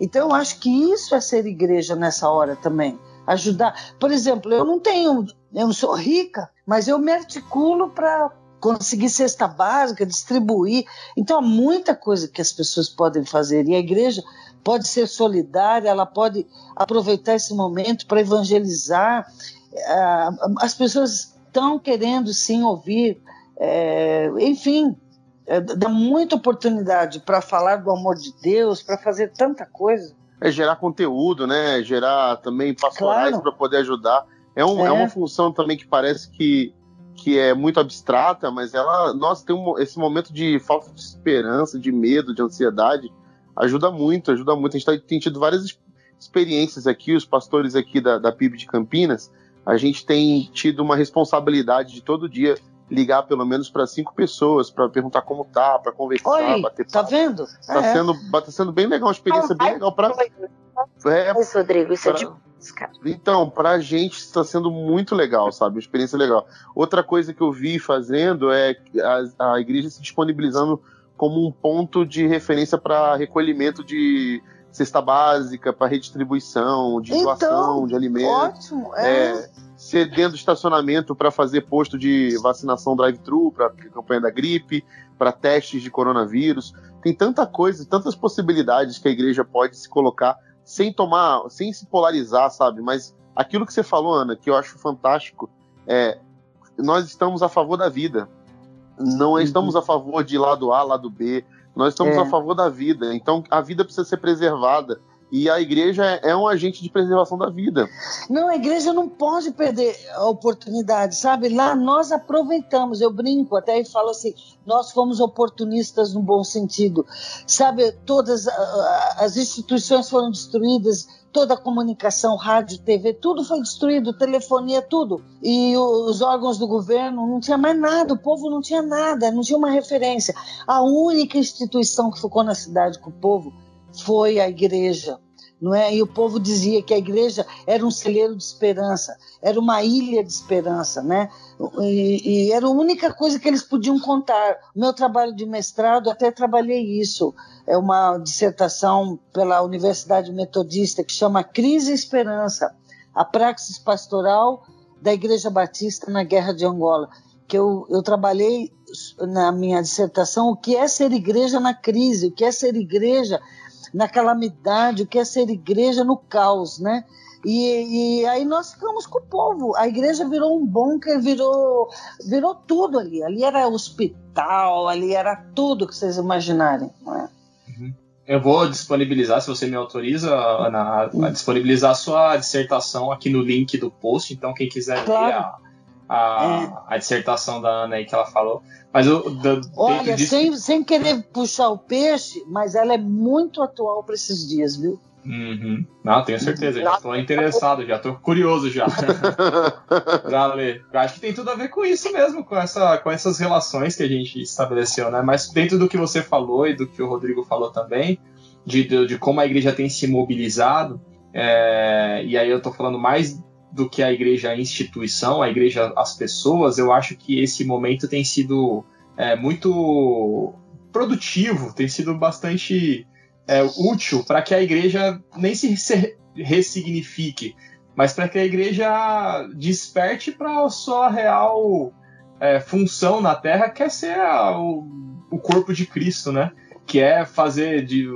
Então eu acho que isso é ser igreja nessa hora também. Ajudar. Por exemplo, eu não tenho, eu não sou rica, mas eu me articulo para conseguir cesta básica, distribuir. Então há muita coisa que as pessoas podem fazer e a igreja pode ser solidária, ela pode aproveitar esse momento para evangelizar. Ah, as pessoas estão querendo sim ouvir, é, enfim, é, dá muita oportunidade para falar do amor de Deus, para fazer tanta coisa. É gerar conteúdo, né? Gerar também pastorais claro. para poder ajudar. É, um, é. é, uma função também que parece que, que é muito abstrata, mas ela, nós tem um, esse momento de falta de esperança, de medo, de ansiedade, ajuda muito, ajuda muito. A gente tá, tem tido várias experiências aqui, os pastores aqui da, da PIB de Campinas, a gente tem tido uma responsabilidade de todo dia ligar pelo menos para cinco pessoas para perguntar como tá, para conversar, Oi, bater tá papo. Tá vendo? Tá é. sendo, tá sendo bem legal, uma experiência bem legal para é, isso, Rodrigo, isso pra, é demais, cara. Então, pra gente está sendo muito legal, sabe? Uma experiência legal. Outra coisa que eu vi fazendo é a, a igreja se disponibilizando como um ponto de referência para recolhimento de cesta básica, para redistribuição, de então, doação de alimentos. Ótimo, é. é cedendo estacionamento para fazer posto de vacinação drive-thru, para campanha da gripe, para testes de coronavírus. Tem tanta coisa, tantas possibilidades que a igreja pode se colocar sem tomar, sem se polarizar, sabe? Mas aquilo que você falou, Ana, que eu acho fantástico, é nós estamos a favor da vida. Não uhum. estamos a favor de lado A, lado B. Nós estamos é. a favor da vida. Então a vida precisa ser preservada. E a igreja é, é um agente de preservação da vida. Não, a igreja não pode perder a oportunidade, sabe? Lá nós aproveitamos, eu brinco até e falo assim, nós fomos oportunistas no bom sentido. Sabe, todas as instituições foram destruídas, toda a comunicação, rádio, TV, tudo foi destruído, telefonia, tudo. E os órgãos do governo não tinha mais nada, o povo não tinha nada, não tinha uma referência. A única instituição que ficou na cidade com o povo foi a igreja. Não é? E o povo dizia que a igreja era um celeiro de esperança, era uma ilha de esperança, né? E, e, era a única coisa que eles podiam contar. Meu trabalho de mestrado, até trabalhei isso, é uma dissertação pela Universidade Metodista que chama Crise e Esperança, a praxis pastoral da Igreja Batista na Guerra de Angola. Que eu, eu trabalhei na minha dissertação o que é ser igreja na crise, o que é ser igreja na calamidade, o que é ser igreja no caos, né? E, e, aí nós ficamos com o povo. A igreja virou um bunker, virou, virou tudo ali. Ali era hospital, ali era tudo que vocês imaginarem. É? Uhum. eu vou disponibilizar, se você me autoriza, Ana, a, a disponibilizar a sua dissertação aqui no link do post. Então, quem quiser claro. ver a, a, é. a, dissertação da Ana aí que ela falou. Mas eu, do, Olha, disso... sem, sem querer puxar o peixe, mas ela é muito atual para esses dias, viu? Uhum. Não, tenho certeza, já estou interessado, já estou curioso já. pra ler. Eu acho que tem tudo a ver com isso mesmo, com, essa, com essas relações que a gente estabeleceu, né? Mas dentro do que você falou e do que o Rodrigo falou também, de, de, de como a igreja tem se mobilizado, é, e aí eu estou falando mais do que a igreja a instituição, a igreja as pessoas, eu acho que esse momento tem sido é, muito produtivo, tem sido bastante é, útil para que a igreja nem se ressignifique, mas para que a igreja desperte para a sua real é, função na Terra, que é ser a, o, o, corpo de Cristo, né? Que é fazer, de,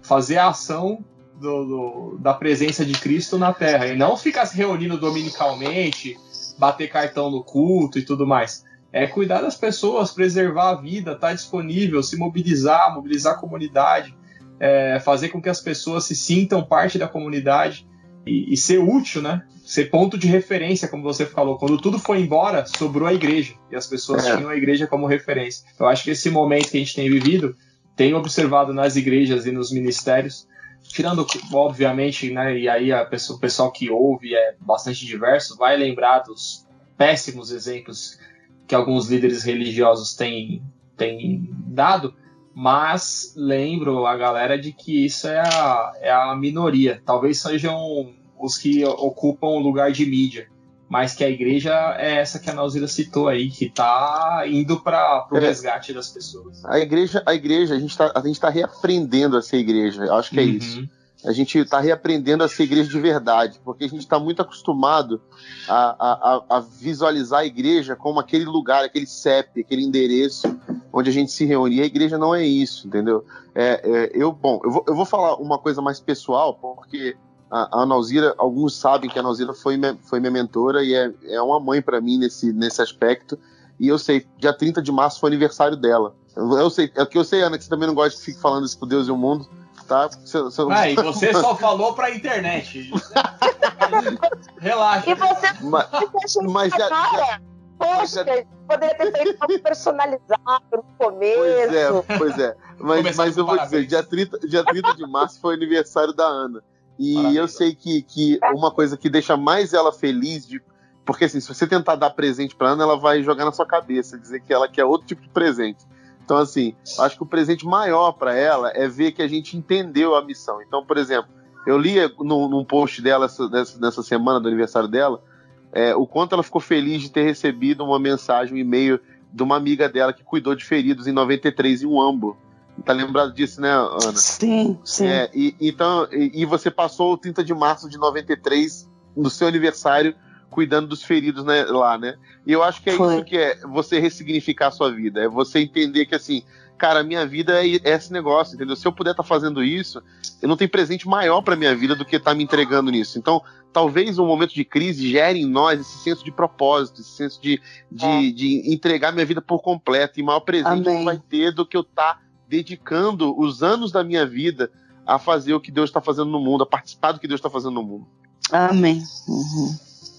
fazer a ação do, do, da presença de Cristo na Terra e não ficar se reunindo dominicalmente, bater cartão no culto e tudo mais. É cuidar das pessoas, preservar a vida, estar tá disponível, se mobilizar, mobilizar a comunidade, é, fazer com que as pessoas se sintam parte da comunidade e, e, ser útil, né? Ser ponto de referência, como você falou. Quando tudo foi embora, sobrou a igreja e as pessoas é. tinham a igreja como referência. Eu acho que esse momento que a gente tem vivido, tem observado nas igrejas e nos ministérios, tirando, obviamente, né? E aí pessoa, o pessoal que ouve é bastante diverso, vai lembrar dos péssimos exemplos que alguns líderes religiosos têm, têm dado mas lembro a galera de que isso é a, é a minoria. Talvez sejam os que ocupam o lugar de mídia, mas que a igreja é essa que a Nauzira citou aí, que está indo para o é. resgate das pessoas. A igreja, a igreja, a gente está tá reaprendendo a ser igreja. Eu acho que é uhum. isso a gente está reaprendendo a ser igreja de verdade, porque a gente está muito acostumado a, a, a, visualizar a igreja como aquele lugar, aquele CEP, aquele endereço onde a gente se reúne. E a igreja não é isso, entendeu? É, é, eu, bom, eu vou, eu vou falar uma coisa mais pessoal, porque a, a Nauzira, alguns sabem que a Nauzira foi, foi minha mentora e é, é uma mãe para mim nesse, nesse aspecto. E eu sei, dia 30 de março foi aniversário dela. Eu, eu sei, é o que eu sei, Ana, que você também não gosta que fique falando isso pro Deus e o mundo tá? Você, você... Ah, e você só falou pra internet. Relaxa. E você mas, mas já, já, Poxa, já... poderia ter feito algo personalizado no começo. Pois é, pois é. Mas, mas eu vou dizer, dia 30, dia 30 de março foi aniversário da Ana. E Parabéns. eu sei que, que uma coisa que deixa mais ela feliz de, porque assim, se você tentar dar presente para Ana, ela vai jogar na sua cabeça, dizer que ela quer outro tipo de presente. Então, assim, acho que o presente maior para ela é ver que a gente entendeu a missão. Então, por exemplo, eu li num, num post dela nessa, nessa semana do aniversário dela é, o quanto ela ficou feliz de ter recebido uma mensagem, um e-mail de uma amiga dela que cuidou de feridos em 93 em Uambo. Tá lembrado disso, né, Ana? Sim, sim. É, e, então, e, e, você passou o 30 de março de 93 no seu aniversário cuidando dos feridos né, lá, né? E eu acho que é Foi. isso que é você ressignificar a sua vida. É você entender que, assim, cara, a minha vida é esse negócio, entendeu? Se eu puder estar tá fazendo isso, eu não tenho presente maior para minha vida do que estar tá me entregando nisso. Então, talvez um momento de crise gere em nós esse senso de propósito, esse senso de, de, é. de entregar minha vida por completo. E maior presente Amém. vai ter do que eu estar tá dedicando os anos da minha vida a fazer o que Deus está fazendo no mundo, a participar do que Deus está fazendo no mundo. Amém. Uhum.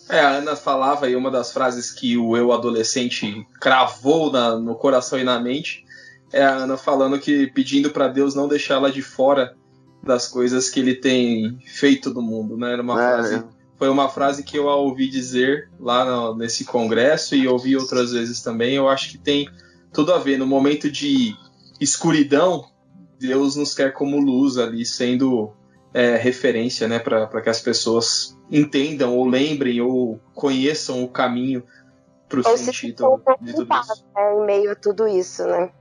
É, a Ana falava aí uma das frases que o eu adolescente cravou na, no coração e na mente. É a Ana falando que pedindo para Deus não deixá-la de fora das coisas que ele tem feito no mundo, né? Era uma é, frase, é. foi uma frase que eu a ouvi dizer lá no, nesse congresso e ouvi outras vezes também. Eu acho que tem tudo a ver no momento de escuridão. Deus nos quer como luz ali, sendo é, referência, né, para que as pessoas entendam ou lembrem ou conheçam o caminho para o sentido de tudo isso. Né, em meio a tudo isso, né?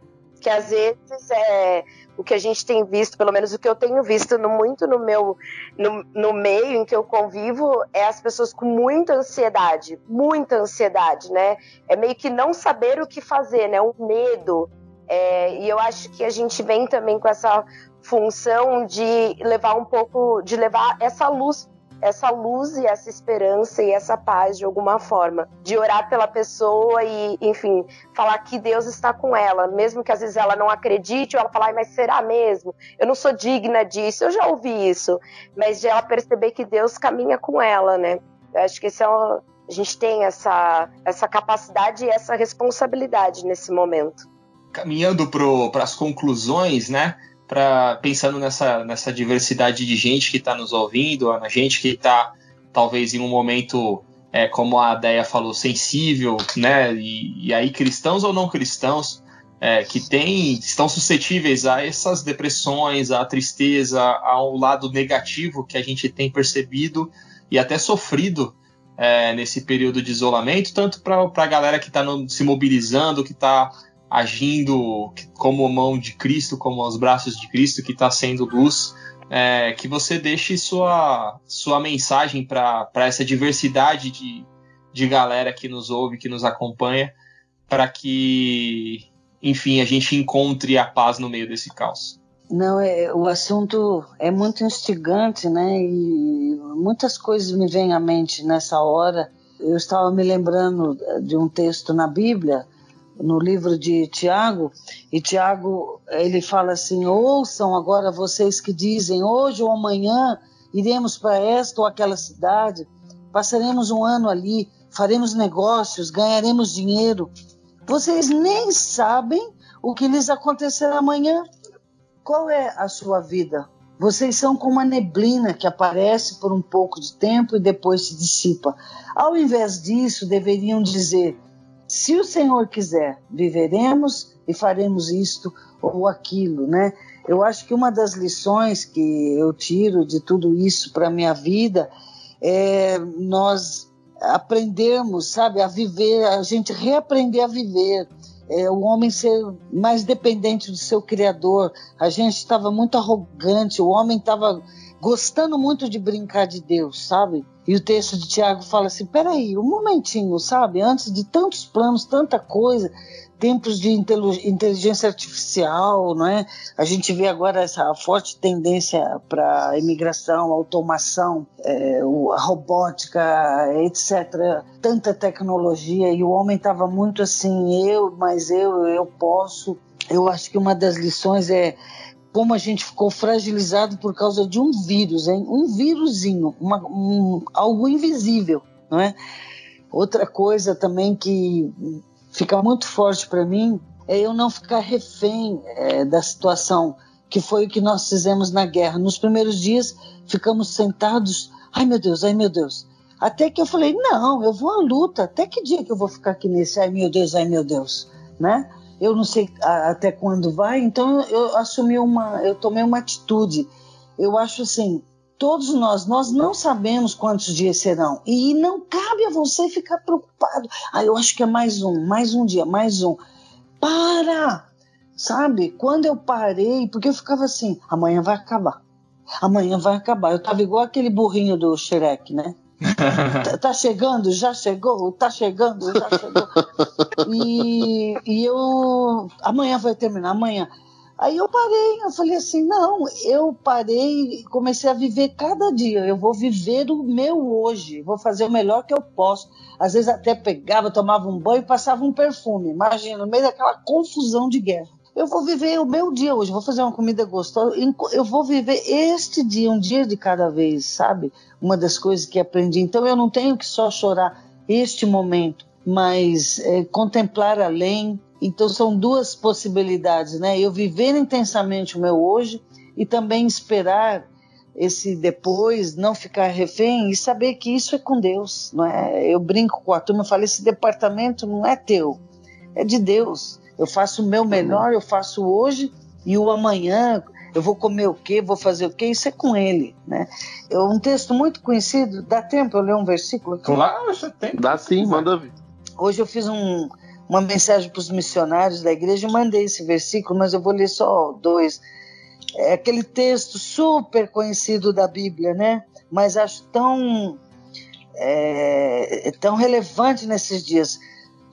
Que às vezes é o que a gente tem visto, pelo menos o que eu tenho visto no, muito no meu no, no meio em que eu convivo, é as pessoas com muita ansiedade, muita ansiedade, né? É meio que não saber o que fazer, né? O medo. É, e eu acho que a gente vem também com essa função de levar um pouco, de levar essa luz essa luz e essa esperança e essa paz de alguma forma, de orar pela pessoa e, enfim, falar que Deus está com ela, mesmo que às vezes ela não acredite ou ela falar, mas será mesmo? Eu não sou digna disso. Eu já ouvi isso, mas de ela perceber que Deus caminha com ela, né? Eu acho que esse é um, a gente tem essa, essa capacidade e essa responsabilidade nesse momento. Caminhando para as conclusões, né? Pra, pensando nessa, nessa diversidade de gente que está nos ouvindo, a gente que está talvez em um momento, é, como a Deia falou, sensível, né? E, e aí cristãos ou não cristãos é, que tem, estão suscetíveis a essas depressões, à tristeza, ao lado negativo que a gente tem percebido e até sofrido é, nesse período de isolamento, tanto para a galera que está se mobilizando, que está agindo como mão de Cristo, como os braços de Cristo, que está sendo luz, é, que você deixe sua, sua mensagem para essa diversidade de, de galera que nos ouve, que nos acompanha, para que, enfim, a gente encontre a paz no meio desse caos. Não, é, o assunto é muito instigante, né? E muitas coisas me vêm à mente nessa hora. Eu estava me lembrando de um texto na Bíblia, no livro de Tiago, e Tiago ele fala assim: ouçam agora vocês que dizem, hoje ou amanhã iremos para esta ou aquela cidade, passaremos um ano ali, faremos negócios, ganharemos dinheiro. Vocês nem sabem o que lhes acontecerá amanhã. Qual é a sua vida? Vocês são como a neblina que aparece por um pouco de tempo e depois se dissipa. Ao invés disso, deveriam dizer: se o Senhor quiser, viveremos e faremos isto ou aquilo, né? Eu acho que uma das lições que eu tiro de tudo isso para minha vida é nós aprendermos, sabe, a viver, a gente reaprender a viver é, o homem ser mais dependente do seu criador. A gente estava muito arrogante, o homem estava gostando muito de brincar de Deus, sabe? E o texto de Tiago fala assim: peraí, um momentinho, sabe? Antes de tantos planos, tanta coisa, tempos de inteligência artificial, não é? A gente vê agora essa forte tendência para imigração, automação, é, a robótica, etc. Tanta tecnologia e o homem estava muito assim, eu, mas eu, eu posso. Eu acho que uma das lições é como a gente ficou fragilizado por causa de um vírus, hein? um vírusinho, um, algo invisível, não é? Outra coisa também que fica muito forte para mim é eu não ficar refém é, da situação, que foi o que nós fizemos na guerra. Nos primeiros dias ficamos sentados, ai meu Deus, ai meu Deus. Até que eu falei, não, eu vou à luta. Até que dia que eu vou ficar aqui nesse, ai meu Deus, ai meu Deus, né? Eu não sei até quando vai, então eu assumi uma, eu tomei uma atitude. Eu acho assim, todos nós, nós não sabemos quantos dias serão. E não cabe a você ficar preocupado. Ah, eu acho que é mais um, mais um dia, mais um. Para! Sabe? Quando eu parei, porque eu ficava assim, amanhã vai acabar. Amanhã vai acabar. Eu tava igual aquele burrinho do Shrek, né? Tá, tá chegando, já chegou, tá chegando, já chegou. E, e eu. Amanhã vai terminar, amanhã. Aí eu parei, eu falei assim, não, eu parei comecei a viver cada dia. Eu vou viver o meu hoje, vou fazer o melhor que eu posso. Às vezes até pegava, tomava um banho e passava um perfume. Imagina, no meio daquela confusão de guerra. Eu vou viver o meu dia hoje, vou fazer uma comida gostosa. Eu vou viver este dia, um dia de cada vez, sabe? Uma das coisas que aprendi. Então eu não tenho que só chorar este momento, mas é, contemplar além, então são duas possibilidades, né? Eu viver intensamente o meu hoje e também esperar esse depois, não ficar refém e saber que isso é com Deus, não é? Eu brinco com a turma, falo esse departamento não é teu, é de Deus. Eu faço o meu melhor, eu faço hoje e o amanhã eu vou comer o quê, vou fazer o quê, isso é com ele, né? É um texto muito conhecido, dá tempo eu ler um versículo aqui? Claro, já tem. Dá sim, manda vir. Hoje eu fiz um, uma mensagem para os missionários da igreja e mandei esse versículo, mas eu vou ler só dois. É aquele texto super conhecido da Bíblia, né? Mas acho tão, é, tão relevante nesses dias.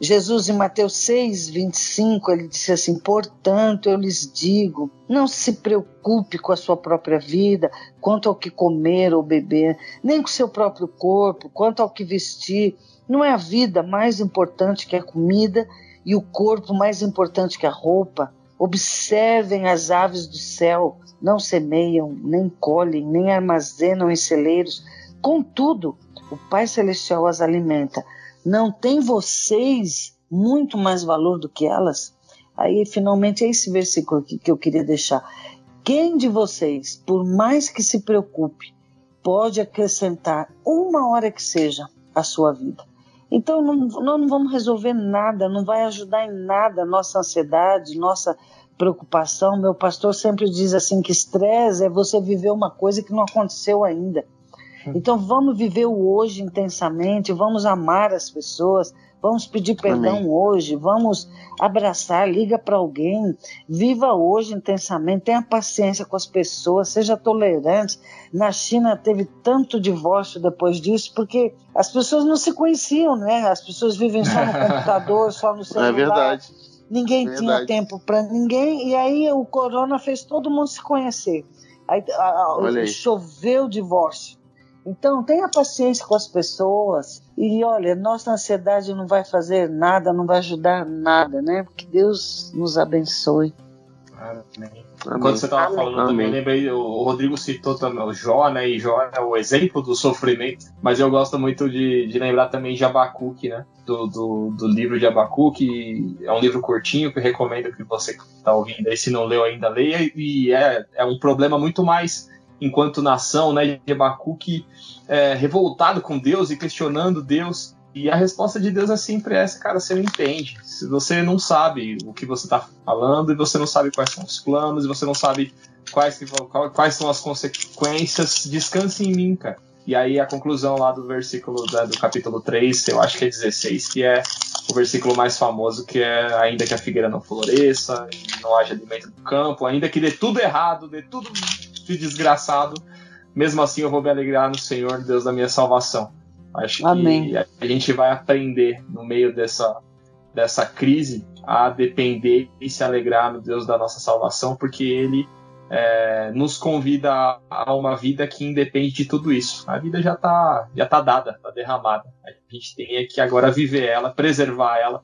Jesus, em Mateus 6, 25, ele disse assim: Portanto, eu lhes digo, não se preocupe com a sua própria vida, quanto ao que comer ou beber, nem com o seu próprio corpo, quanto ao que vestir. Não é a vida mais importante que a comida e o corpo mais importante que a roupa? Observem as aves do céu, não semeiam, nem colhem, nem armazenam em celeiros. Contudo, o Pai Celestial as alimenta não tem vocês muito mais valor do que elas? Aí, finalmente, é esse versículo aqui que eu queria deixar. Quem de vocês, por mais que se preocupe, pode acrescentar uma hora que seja à sua vida? Então, não, não vamos resolver nada, não vai ajudar em nada a nossa ansiedade, nossa preocupação. Meu pastor sempre diz assim que estresse é você viver uma coisa que não aconteceu ainda. Então vamos viver o hoje intensamente, vamos amar as pessoas, vamos pedir perdão Amém. hoje, vamos abraçar, liga para alguém, viva hoje intensamente, tenha paciência com as pessoas, seja tolerante. Na China teve tanto divórcio depois disso, porque as pessoas não se conheciam, né? As pessoas vivem só no computador, só no é celular. É verdade. Ninguém é tinha tempo para ninguém, e aí o corona fez todo mundo se conhecer. Aí, a, a, choveu divórcio. Então, tenha paciência com as pessoas e olha, nossa ansiedade não vai fazer nada, não vai ajudar nada, né? Que Deus nos abençoe. Amém. Quando você estava falando Amém. também, lembrei, o Rodrigo citou também o Jó, né? E Jó é o exemplo do sofrimento, mas eu gosto muito de, de lembrar também de Abacuque, né? Do, do, do, livro de Abacuque, é um livro curtinho que eu recomendo que você que está ouvindo aí, se não leu ainda, leia, e é, é um problema muito mais enquanto nação, né, de Abacuque é, revoltado com Deus e questionando Deus. E a resposta de Deus é sempre essa, cara, você não entende. Se você não sabe o que você está falando, e você não sabe quais são os planos, e você não sabe quais, quais são as consequências, descanse em mim, cara. E aí a conclusão lá do versículo né, do capítulo 3, eu acho que é 16, que é o versículo mais famoso, que é ainda que a figueira não floresça, não haja alimento no campo, ainda que dê tudo errado, dê tudo de desgraçado, mesmo assim eu vou me alegrar no Senhor, Deus da minha salvação. Acho Amém. que a gente vai aprender no meio dessa, dessa crise a depender e se alegrar no Deus da nossa salvação, porque Ele é, nos convida a uma vida que independe de tudo isso. A vida já está já tá dada, está derramada. A gente tem é que agora viver ela, preservar ela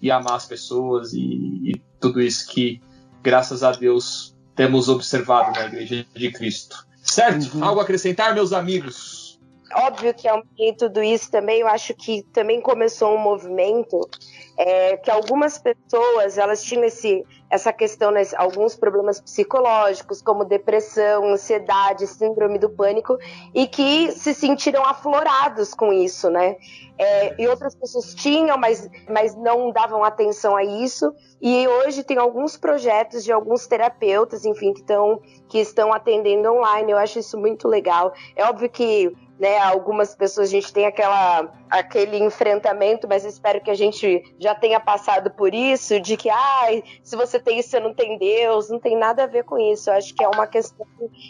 e amar as pessoas e, e tudo isso que, graças a Deus, temos observado na Igreja de Cristo. Certo? Uhum. Algo a acrescentar, meus amigos? Óbvio que ao meio de tudo isso também, eu acho que também começou um movimento é, que algumas pessoas elas tinham esse, essa questão, né, alguns problemas psicológicos, como depressão, ansiedade, síndrome do pânico, e que se sentiram aflorados com isso, né? É, e outras pessoas tinham, mas, mas não davam atenção a isso. E hoje tem alguns projetos de alguns terapeutas, enfim, que, tão, que estão atendendo online. Eu acho isso muito legal. É óbvio que né? Algumas pessoas a gente tem aquela, aquele enfrentamento, mas espero que a gente já tenha passado por isso, de que ah, se você tem isso, você não tem Deus, não tem nada a ver com isso. Eu acho que é uma questão,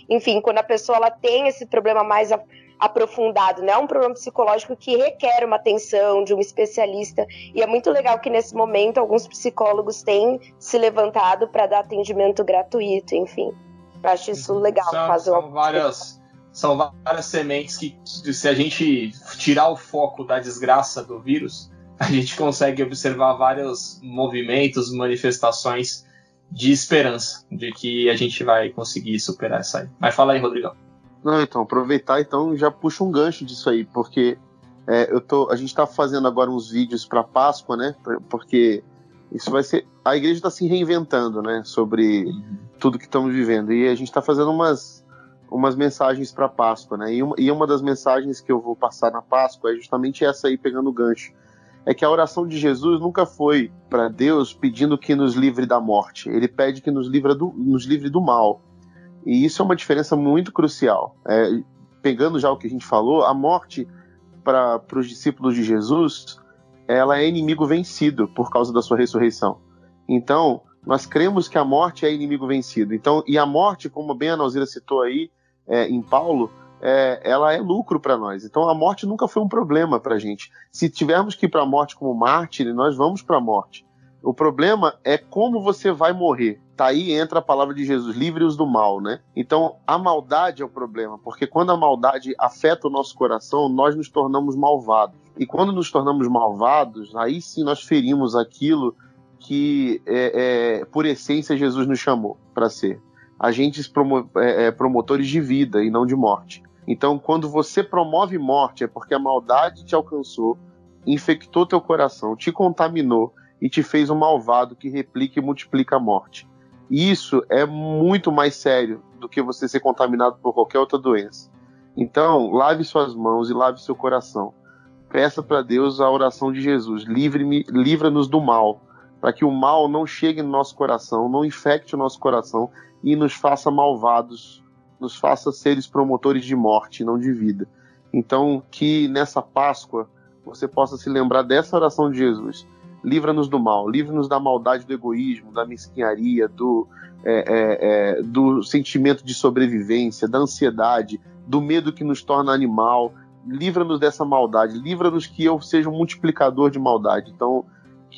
enfim, quando a pessoa ela tem esse problema mais aprofundado, né? É um problema psicológico que requer uma atenção de um especialista e é muito legal que nesse momento alguns psicólogos têm se levantado para dar atendimento gratuito, enfim. Eu acho isso legal. São, fazer são várias são várias sementes que, se a gente tirar o foco da desgraça do vírus, a gente consegue observar vários movimentos, manifestações de esperança, de que a gente vai conseguir superar isso aí. Mas fala aí, Rodrigão. Não, então, aproveitar então já puxa um gancho disso aí, porque é, eu tô, a gente está fazendo agora uns vídeos para Páscoa, né? Porque isso vai ser. A igreja está se reinventando, né? Sobre uhum. tudo que estamos vivendo. E a gente está fazendo umas umas mensagens para Páscoa, né? E uma, e uma das mensagens que eu vou passar na Páscoa é justamente essa aí, pegando o gancho. É que a oração de Jesus nunca foi para Deus pedindo que nos livre da morte. Ele pede que nos livre do, nos livre do mal. E isso é uma diferença muito crucial. É, pegando já o que a gente falou, a morte para os discípulos de Jesus, ela é inimigo vencido por causa da sua ressurreição. Então, nós cremos que a morte é inimigo vencido. Então, e a morte, como bem a Nauzira citou aí, é, em Paulo, é, ela é lucro para nós. Então a morte nunca foi um problema para a gente. Se tivermos que ir para a morte como mártir, nós vamos para a morte. O problema é como você vai morrer. Tá aí entra a palavra de Jesus, livre-os do mal, né? Então a maldade é o problema, porque quando a maldade afeta o nosso coração, nós nos tornamos malvados. E quando nos tornamos malvados, aí sim nós ferimos aquilo que, é, é, por essência, Jesus nos chamou para ser agentes promo é, é, promotores de vida e não de morte. Então, quando você promove morte, é porque a maldade te alcançou, infectou teu coração, te contaminou e te fez um malvado que replica e multiplica a morte. Isso é muito mais sério do que você ser contaminado por qualquer outra doença. Então, lave suas mãos e lave seu coração. Peça para Deus a oração de Jesus: livre-me, livra-nos do mal, para que o mal não chegue no nosso coração, não infecte o nosso coração e nos faça malvados, nos faça seres promotores de morte, não de vida. Então, que nessa Páscoa você possa se lembrar dessa oração de Jesus. Livra-nos do mal, livra-nos da maldade do egoísmo, da mesquinharia, do, é, é, é, do sentimento de sobrevivência, da ansiedade, do medo que nos torna animal. Livra-nos dessa maldade, livra-nos que eu seja um multiplicador de maldade. Então,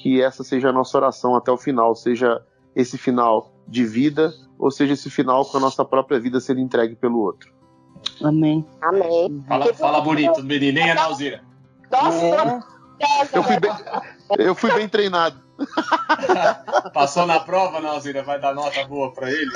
que essa seja a nossa oração até o final, seja esse final de vida, ou seja esse final com a nossa própria vida sendo entregue pelo outro. Amém. Amém. Fala, fala bonito, menino, hein, Analzira? Nossa, Eu fui bem, eu fui bem treinado. Passou na prova, Analzira? Vai dar nota boa pra ele?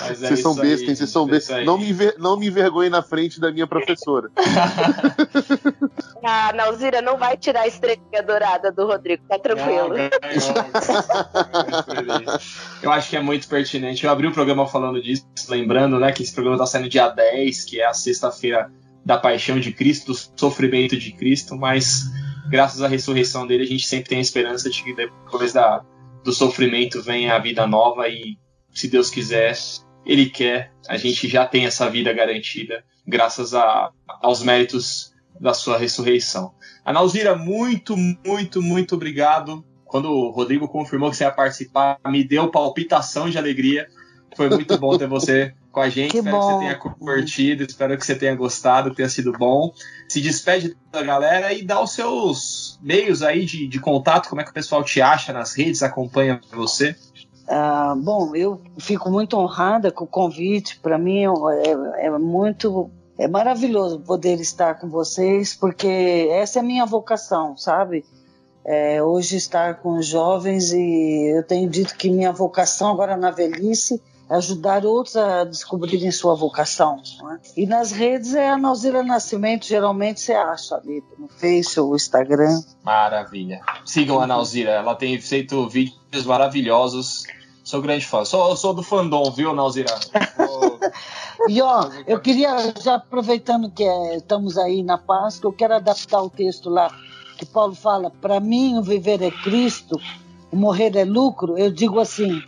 Mas é Vocês são aí, bestas, vocês são é bestas. Não me, enver- não me envergonhe na frente da minha professora. a Nalzira não vai tirar a estrelinha dourada do Rodrigo, tá tranquilo. Não, ganhou. Eu acho que é muito pertinente. Eu abri o programa falando disso, lembrando né, que esse programa está saindo dia 10, que é a sexta-feira da paixão de Cristo, do sofrimento de Cristo, mas graças à ressurreição dele, a gente sempre tem a esperança de que depois da, do sofrimento venha a vida nova e, se Deus quiser, Ele quer, a gente já tem essa vida garantida, graças a, aos méritos da sua ressurreição. Analzira, muito, muito, muito obrigado. Quando o Rodrigo confirmou que você ia participar, me deu palpitação de alegria. Foi muito bom ter você com a gente. Que espero bom. que você tenha curtido, espero que você tenha gostado, tenha sido bom. Se despede da galera e dá os seus meios aí de, de contato, como é que o pessoal te acha nas redes, acompanha você. Ah, bom, eu fico muito honrada com o convite. Para mim é, é muito, é maravilhoso poder estar com vocês, porque essa é a minha vocação, sabe? É, hoje estar com os jovens e eu tenho dito que minha vocação agora na velhice é ajudar outros a descobrirem sua vocação. né? E nas redes é a Nalzira Nascimento, geralmente você acha ali no Face ou Instagram. Maravilha. Sigam a Nauzira, ela tem feito vídeos maravilhosos. Sou grande fã. Sou, sou do fandom, viu, Nauzira? Sou- E ó, eu queria, já aproveitando que é, estamos aí na Páscoa, eu quero adaptar o texto lá que Paulo fala: para mim o viver é Cristo, o morrer é lucro. Eu digo assim,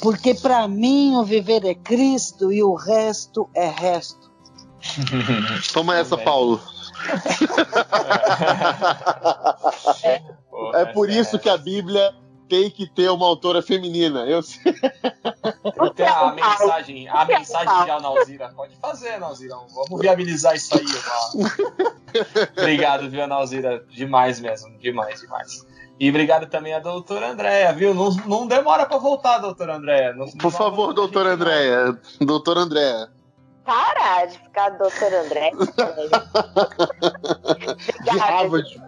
porque para mim o viver é Cristo e o resto é resto. Toma essa. Paulo. É por isso que a Bíblia tem que ter uma autora feminina. Eu sei. Tem a mensagem, a mensagem de Analzira. Pode fazer, Analzira. Vamos viabilizar isso aí. Obrigado, viu, Analzira? Demais mesmo. Demais, demais. E obrigado também a doutora Andréia, viu? Não, não demora pra voltar, doutora Andréia. Por favor, doutora Andréia. Doutora Andréia. Para de ficar doutor André. De Harvard.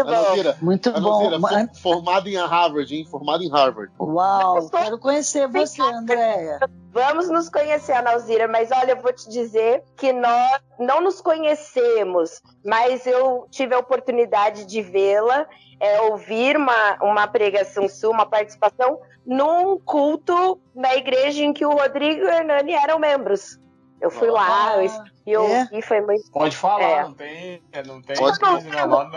Analzira, Muito bom. for- formada em Harvard, hein? Formada em Harvard. Uau, quero conhecer você, Andréia. Vamos nos conhecer, Analzira, mas olha, eu vou te dizer que nós não nos conhecemos, mas eu tive a oportunidade de vê-la, é, ouvir uma, uma pregação sua, uma participação num culto na igreja em que o Rodrigo e o Hernani eram membros. Eu fui lá, eu, e eu é? ouvi, foi muito. Pode falar, É. não tem. Não tem. Pode- crise, não, lá no-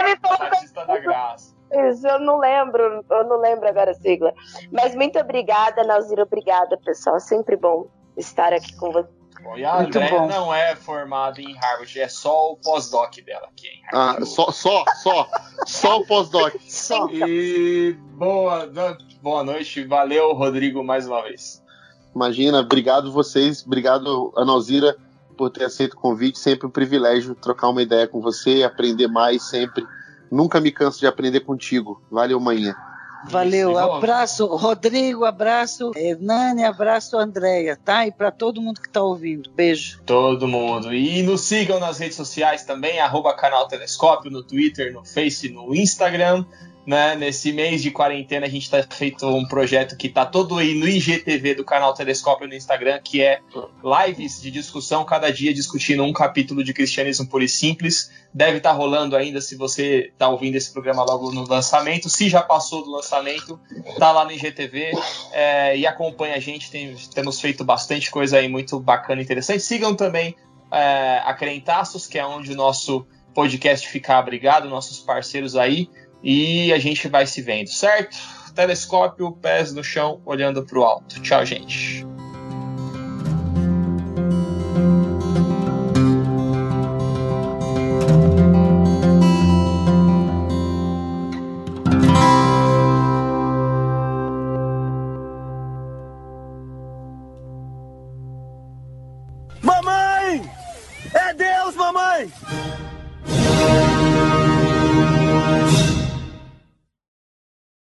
Ele falou Batista da Graça. Isso, eu não lembro, eu não lembro agora a sigla. Mas muito obrigada, Nauzira, obrigada, pessoal. Sempre bom estar aqui com, vo- Bom, e a Muito Andréia bom. não é formada em Harvard, é só o pós-doc dela aqui em Ah, Harvard. só, só, só, só o pós-doc. Só. E boa, boa noite, valeu, Rodrigo, mais uma vez. Imagina, obrigado vocês, obrigado a Nalzira por ter aceito o convite. Sempre um privilégio trocar uma ideia com você, aprender mais sempre. Nunca me canso de aprender contigo. Valeu, manhã. Valeu, abraço Rodrigo, abraço Hernani, abraço Andréia, tá? E para todo mundo que tá ouvindo, beijo. Todo mundo. E nos sigam nas redes sociais também, arroba canal Telescópio, no Twitter, no Face, no Instagram. Né? Nesse mês de quarentena a gente está feito um projeto que está todo aí no IGTV do canal Telescópio no Instagram, que é lives de discussão, cada dia discutindo um capítulo de cristianismo puro e simples. Deve estar rolando ainda se você está ouvindo esse programa logo no lançamento. Se já passou do lançamento, tá lá no IGTV é, e acompanha a gente. Tem- temos feito bastante coisa aí muito bacana e interessante. Sigam também é, a Crentaços, que é onde o nosso podcast fica abrigado, nossos parceiros aí. E a gente vai se vendo, certo? Telescópio, pés no chão, olhando pro alto. Tchau, gente.